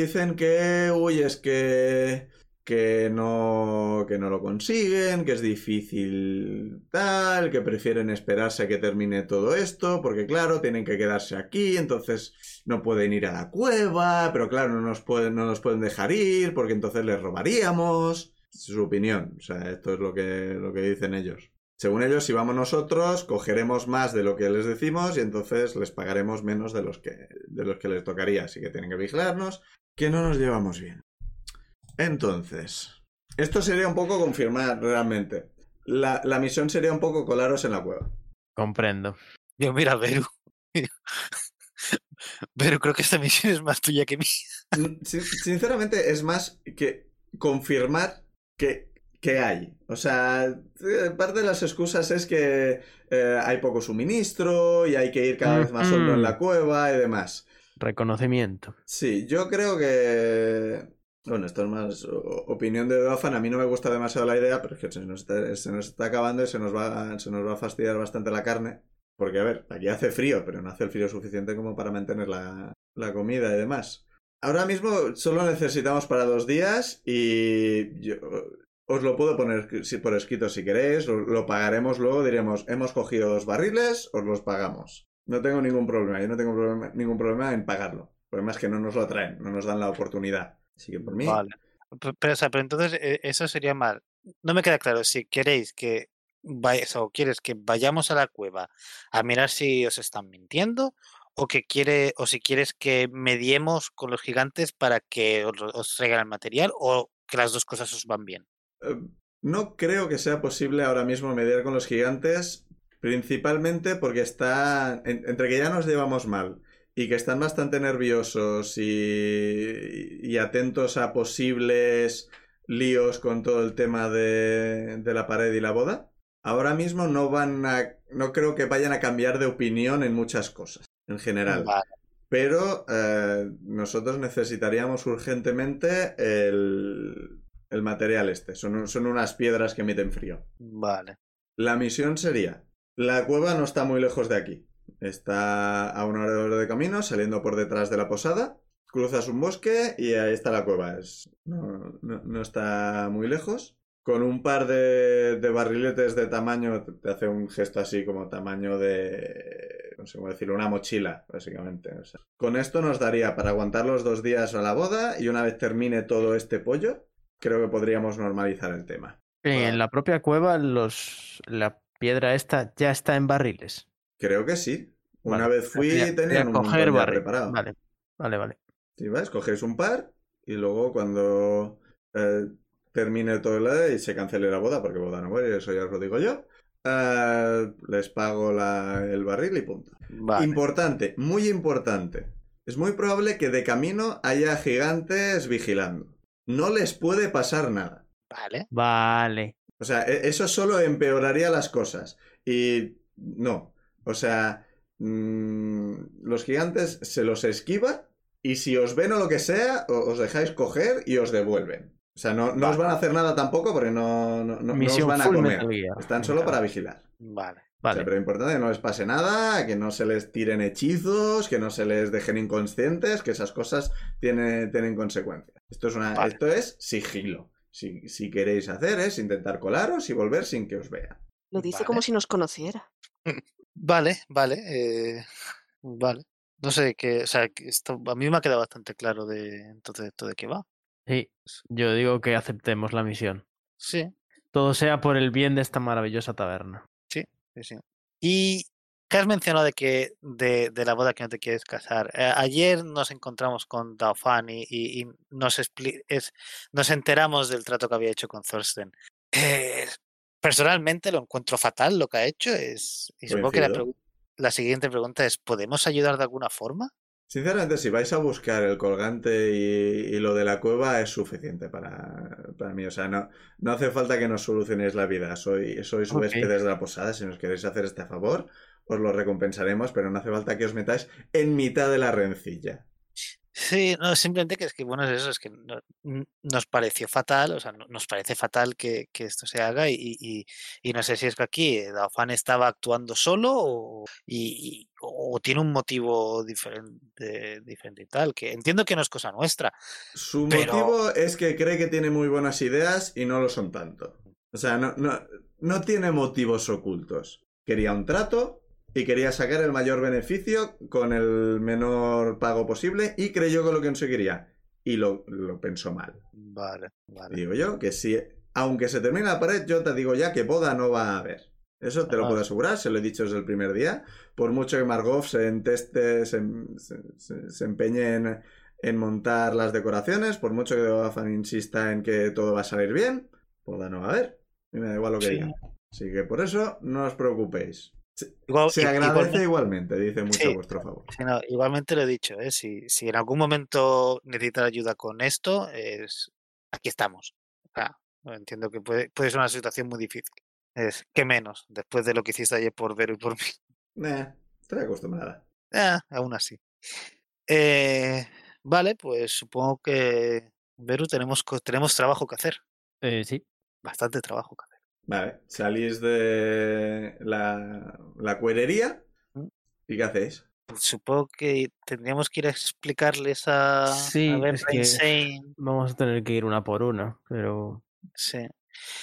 dicen que, uy, es que que no, que no lo consiguen, que es difícil tal, que prefieren esperarse a que termine todo esto, porque claro, tienen que quedarse aquí, entonces no pueden ir a la cueva, pero claro, no nos pueden, no nos pueden dejar ir, porque entonces les robaríamos. Es su opinión, o sea, esto es lo que, lo que dicen ellos. Según ellos, si vamos nosotros, cogeremos más de lo que les decimos y entonces les pagaremos menos de los que, de los que les tocaría, así que tienen que vigilarnos, que no nos llevamos bien. Entonces, esto sería un poco confirmar realmente. La, la misión sería un poco colaros en la cueva. Comprendo. Yo, mira, Veru. Veru, [LAUGHS] creo que esta misión es más tuya que mía. Sin- Sinceramente, es más que confirmar que, que hay. O sea, eh, parte de las excusas es que eh, hay poco suministro y hay que ir cada vez más solo en la cueva y demás. Reconocimiento. Sí, yo creo que. Bueno, esto es más opinión de Dofan. A mí no me gusta demasiado la idea, pero es que se nos está, se nos está acabando y se nos, va, se nos va a fastidiar bastante la carne. Porque, a ver, aquí hace frío, pero no hace el frío suficiente como para mantener la, la comida y demás. Ahora mismo solo necesitamos para dos días y yo os lo puedo poner por escrito si queréis, lo, lo pagaremos luego, diremos, hemos cogido dos barriles, os los pagamos. No tengo ningún problema, yo no tengo problema- ningún problema en pagarlo. El problema es que no nos lo traen, no nos dan la oportunidad. Así que por mí, Vale. Pe- Pero, o sea, pero entonces eh, eso sería mal. No me queda claro si queréis que vayáis o quieres que vayamos a la cueva a mirar si os están mintiendo o que quiere o si quieres que mediemos con los gigantes para que os, os traigan el material o que las dos cosas os van bien. eh, no creo que sea posible ahora mismo mediar con los gigantes, principalmente porque está en- entre que ya nos llevamos mal y que están bastante nerviosos y, y atentos a posibles líos con todo el tema de, de la pared y la boda. Ahora mismo no van a, no creo que vayan a cambiar de opinión en muchas cosas, en general. Vale. Pero eh, nosotros necesitaríamos urgentemente el, el material este. Son, son unas piedras que emiten frío. Vale. La misión sería, la cueva no está muy lejos de aquí. Está a una hora de camino, saliendo por detrás de la posada. Cruzas un bosque y ahí está la cueva. Es, no, no- no está muy lejos. Con un par de, de barriletes de tamaño, te- hace un gesto así como tamaño de, no sé cómo decirlo, una mochila, básicamente. O sea, con esto nos daría para aguantar los dos días a la boda y una vez termine todo este pollo, creo que podríamos normalizar el tema. En la propia cueva, los, la piedra esta ya está en barriles. Creo que sí. Una Vale, vez fui y tenían un montón coger ya barril. preparado. Vale, vale, vale. Si vas, cogéis un par y luego cuando eh, termine todo el y se cancele la boda, porque boda no voy, eso ya os lo digo yo, eh, les pago la- el barril y punto. Vale. Importante, muy importante. Es muy probable que de camino haya gigantes vigilando. No les puede pasar nada. Vale. Vale. O sea, e- eso solo empeoraría las cosas. Y no. O sea, mm, los gigantes se los esquiva y si os ven o lo que sea, os dejáis coger y os devuelven. O sea, no, no os van a hacer nada tampoco porque no, no, no- no os van a comer. Están solo para vigilar. Vale. O sea, Vale. pero importante que no les pase nada, que no se les tiren hechizos, que no se les dejen inconscientes, que esas cosas tienen, tienen consecuencias. Esto es, una, Vale. esto es sigilo. Si, si queréis hacer es intentar colaros y volver sin que os vean. Lo dice Vale. como si nos conociera. [LAUGHS] Vale, vale. eh, [LAUGHS] vale. No sé qué. O sea, esto a mí me ha quedado bastante claro de entonces esto de qué va. Sí, yo digo que aceptemos la misión. Sí, Todo sea por el bien de esta maravillosa taberna. sí, sí. Y ¿qué has mencionado de que de, de la boda que no te quieres casar? Eh, ayer nos encontramos con Dauphin y, y- nos, expli- es, nos enteramos del trato que había hecho con Thorsten. Eh, personalmente lo encuentro fatal lo que ha hecho. Es, y supongo que la, siguiente pregunta es, ¿podemos ayudar de alguna forma? Sinceramente, si vais a buscar el colgante y, y lo de la cueva es suficiente para, para mí. O sea, no, no hace falta que nos solucionéis la vida. Soy, sois Ok. huéspedes de la posada. Si nos queréis hacer este favor, os lo recompensaremos, pero no hace falta que os metáis en mitad de la rencilla. Sí, no, simplemente que es que, bueno, es eso, es que no- nos pareció fatal, o sea, no- nos parece fatal que, que esto se haga y, y- y no sé si es que aquí Dauphin estaba actuando solo o, y, y- o tiene un motivo diferente, diferente y tal, que entiendo que no es cosa nuestra. Su Pero- motivo es que cree que tiene muy buenas ideas y no lo son tanto. O sea, no, no, no tiene motivos ocultos. Quería un trato y quería sacar el mayor beneficio con el menor pago posible y creyó que lo conseguiría. Y lo, lo pensó mal. Vale, vale. Digo yo que si, aunque se termine la pared, yo te digo ya que boda no va a haber. Eso te lo Ah. puedo asegurar, se lo he dicho desde el primer día. Por mucho que Margot se enteste, se, se- empeñe en, en montar las decoraciones, por mucho que Dafan insista en que todo va a salir bien, boda no va a haber. Y me da igual lo que Sí. digan. Así que por eso no os preocupéis. Igual- Se agradece igualmente- igualmente, dice mucho Sí. a vuestro favor. sí, no, igualmente lo he dicho, ¿eh? si, si en algún momento necesitas ayuda con esto, es, aquí estamos. O sea, entiendo que puede, puede ser una situación muy difícil. Es que menos, después de lo que hiciste ayer por Vero y por mí. Nah, estoy acostumbrada. Ah, aún así. Eh, vale, pues supongo que, Veru, tenemos, tenemos trabajo que hacer. Eh, sí. Bastante trabajo que hacer. Vale, salís de la, la cuerería y ¿qué hacéis? Pues supongo que tendríamos que ir a explicarles a, Sí, a Ben es que- Insane. Vamos a tener que ir una por una, pero... Sí.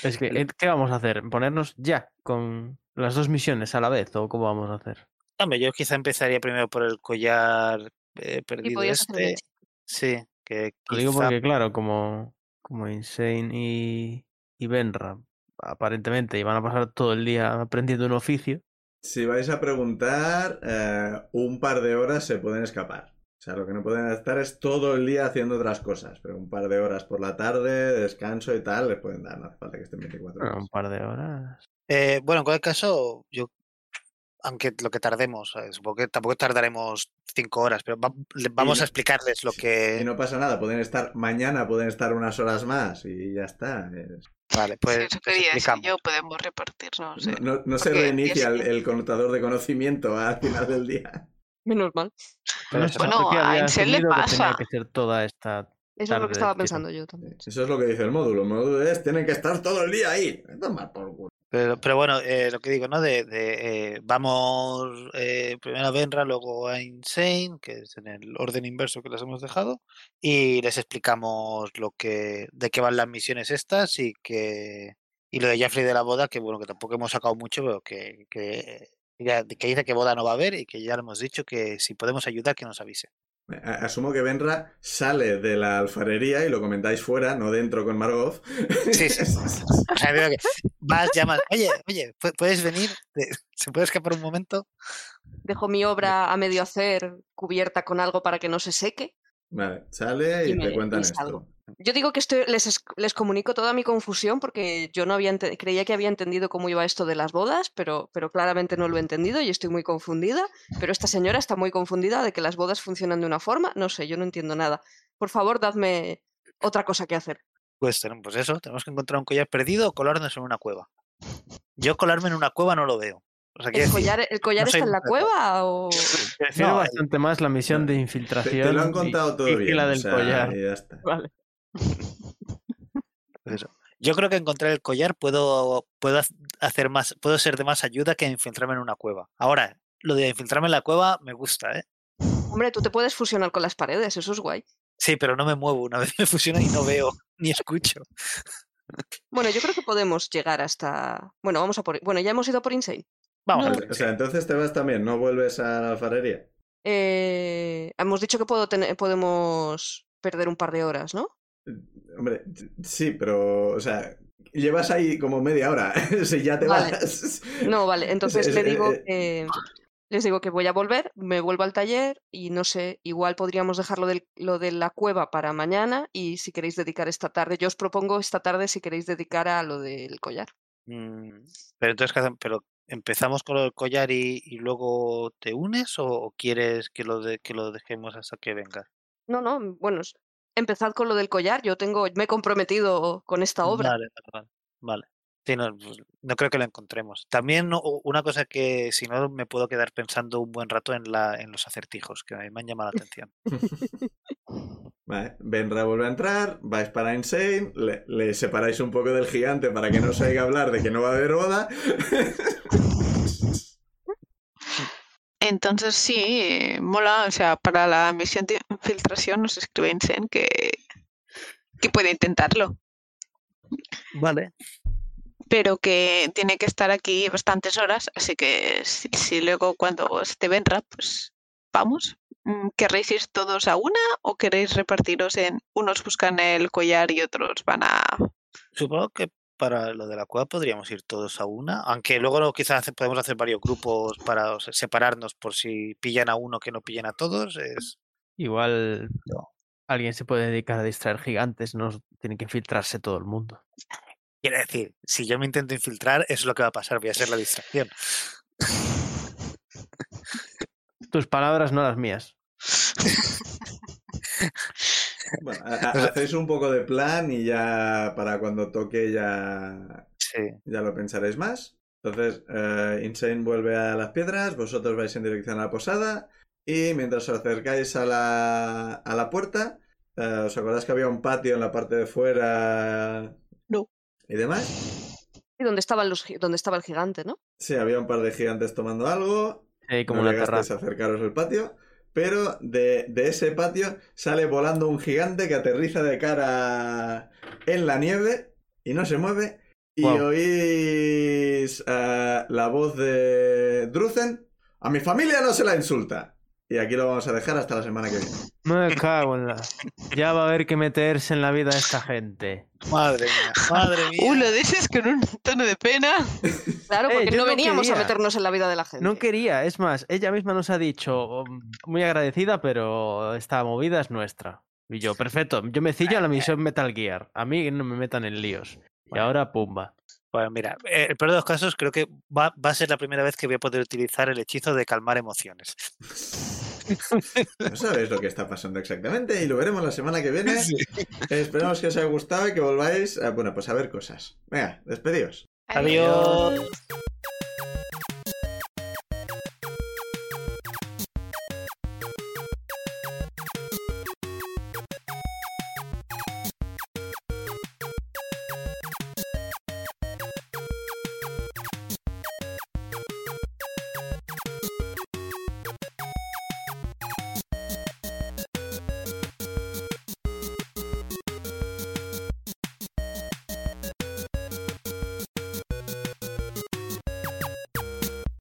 Es que, ¿qué vamos a hacer? ¿Ponernos ya con las dos misiones a la vez o cómo vamos a hacer? Hombre, yo quizá empezaría primero por el collar eh, perdido este. Sí, que Lo digo porque, claro, como, como Insane y, y Benra aparentemente iban a pasar todo el día aprendiendo un oficio. Si vais a preguntar, eh, un par de horas se pueden escapar. O sea, lo que no pueden estar es todo el día haciendo otras cosas, pero un par de horas por la tarde, descanso y tal, les pueden dar, no hace falta que estén 24 Bueno, horas. un par de horas. Eh, bueno, en cualquier caso, yo, aunque lo que tardemos, eh, supongo que tampoco tardaremos cinco horas, pero va- vamos no- a explicarles lo Y que. no pasa nada, pueden estar mañana, pueden estar unas horas más y ya está. es- Vale, pues eso les quería decir yo, podemos repartirnos. No, eh. no- no se porque reinicia es el, el conmutador de conocimiento al final del día. Menos mal. Pero No eso no- Bueno, a Ansel le asumido que tenía pasa. que ser toda esta... Eso es lo que estaba pensando yo también. Eso es lo que dice el módulo. El módulo es, tienen que estar todo el día ahí. Toma por culo. Pero, pero bueno, eh, lo que digo, ¿no? De, de, eh, vamos eh, primero a Benra, luego a Insane, que es en el orden inverso que las hemos dejado, y les explicamos lo que, de qué van las misiones estas y que y lo de Jeffrey de la boda, que bueno, que tampoco hemos sacado mucho, pero que, que, que dice que boda no va a haber y que ya le hemos dicho que si podemos ayudar, que nos avise. Asumo que Benra sale de la alfarería y lo comentáis fuera, no dentro con Margot. Sí, sí. O sea, veo que vas, llamas, oye, oye, ¿pu- ¿puedes venir? ¿Se puede escapar un momento? Dejo mi obra a medio hacer cubierta con algo para que no se seque. Vale, sale y, Y me- te cuentan y esto. Yo digo que estoy, les, es- les comunico toda mi confusión porque yo no había creía que había entendido cómo iba esto de las bodas, pero, pero claramente no lo he entendido y estoy muy confundida. Pero esta señora está muy confundida de que las bodas funcionan de una forma. No sé, yo no entiendo nada. Por favor, dadme otra cosa que hacer. Pues tenemos pues eso, tenemos que encontrar un collar perdido o colarnos en una cueva. Yo colarme en una cueva no lo veo. O sea, ¿El decir, collar, el collar no soy está en la cueva o...? Prefiero No, bastante más la misión de infiltración. te lo han y- contado todo y, bien. la o del sea, collar. y ya está. Vale. Eso. Yo creo que encontrar el collar puedo, puedo hacer más, puedo ser de más ayuda que infiltrarme en una cueva. Ahora, lo de infiltrarme en la cueva me gusta, ¿eh? Hombre, tú te puedes fusionar con las paredes, eso es guay. Sí, pero no me muevo. Una [LAUGHS] vez me fusiono y no veo ni escucho. Bueno, yo creo que podemos llegar hasta... Bueno, vamos a por... Bueno, ya hemos ido por Insane. Vamos, No. a ver, O sea, entonces te vas también, no vuelves a la alfarería. Eh, hemos dicho que puedo tener- podemos perder un par de horas, ¿no? Hombre, sí, pero, o sea, llevas ahí como media hora. [LAUGHS] si ya te Vale. vas. No, vale. Entonces es- le digo eh. que les digo que voy a volver, me vuelvo al taller y no sé, igual podríamos dejar lo, del- lo de la cueva para mañana y si queréis dedicar esta tarde, yo os propongo esta tarde si queréis dedicar a lo del collar. Mm, Pero entonces, ¿qué hacen? Pero empezamos con lo del collar y, y luego te unes o, o quieres que lo de, que lo dejemos hasta que vengas? No, no, bueno, empezad con lo del collar, yo tengo, me he comprometido con esta obra. Vale, vale, vale. vale. Sí, no, pues, no creo que lo encontremos. También no- una cosa que si no me puedo quedar pensando un buen rato en la, en los acertijos, que me han llamado la atención. [LAUGHS] Vale, Benra vuelve a entrar, vais para Insane, le, le separáis un poco del gigante para que no se oiga hablar de que no va a haber boda. [LAUGHS] Entonces sí, mola, o sea, para la misión de infiltración nos escribe Insen que, que puede intentarlo, Vale. pero que tiene que estar aquí bastantes horas, así que si, si luego cuando esté Benra, pues vamos. Mm, ¿Querréis ir todos a una o queréis repartiros en unos buscan el collar y otros van a... Supongo que para lo de la cueva podríamos ir todos a una, aunque luego quizás podemos hacer varios grupos para o sea, separarnos por si pillan a uno que no pillen a todos. Es... Igual No. alguien se puede dedicar a distraer gigantes, no tiene que infiltrarse todo el mundo. Quiere decir, si yo me intento infiltrar, eso es lo que va a pasar, voy a ser la distracción. Tus palabras, no las mías. [LAUGHS] Bueno, [LAUGHS] ha- hacéis un poco de plan y ya para cuando toque ya, Sí. ya lo pensaréis más. Entonces, eh, Insane vuelve a las piedras, vosotros vais en dirección a la posada y mientras os acercáis a la, a la puerta, eh, ¿os acordáis que había un patio en la parte de fuera? No. ¿Y demás? Y donde, estaban los, donde estaba el gigante, ¿no? Sí, había un par de gigantes tomando algo. Sí, como no una terraza. acercaros al patio. Pero de, de ese patio sale volando un gigante que aterriza de cara en la nieve y no se mueve. Y oís eh, la voz de Druzen. A mi familia no se la insulta. Y aquí lo vamos a dejar hasta la semana que viene. Me cago en la... Ya va a haber que meterse en la vida de esta gente. Madre mía, madre mía. Uh, lo dices con un tono de pena. Claro, Eh, porque no no veníamos a quería. meternos en la vida de la gente. No quería, es más, ella misma nos ha dicho, "Mm, muy agradecida, pero esta movida es nuestra. Y yo, perfecto, yo me cillo a la misión Metal Gear. A mí no me metan en líos. Y ahora, pumba. Bueno, mira, eh, el peor de los casos creo que va, va a ser la primera vez que voy a poder utilizar el hechizo de calmar emociones. [LAUGHS] No sabéis lo que está pasando exactamente y lo veremos la semana que viene. Esperamos que os haya gustado y que volváis a, bueno, pues a ver cosas. Venga, despedidos. Adiós.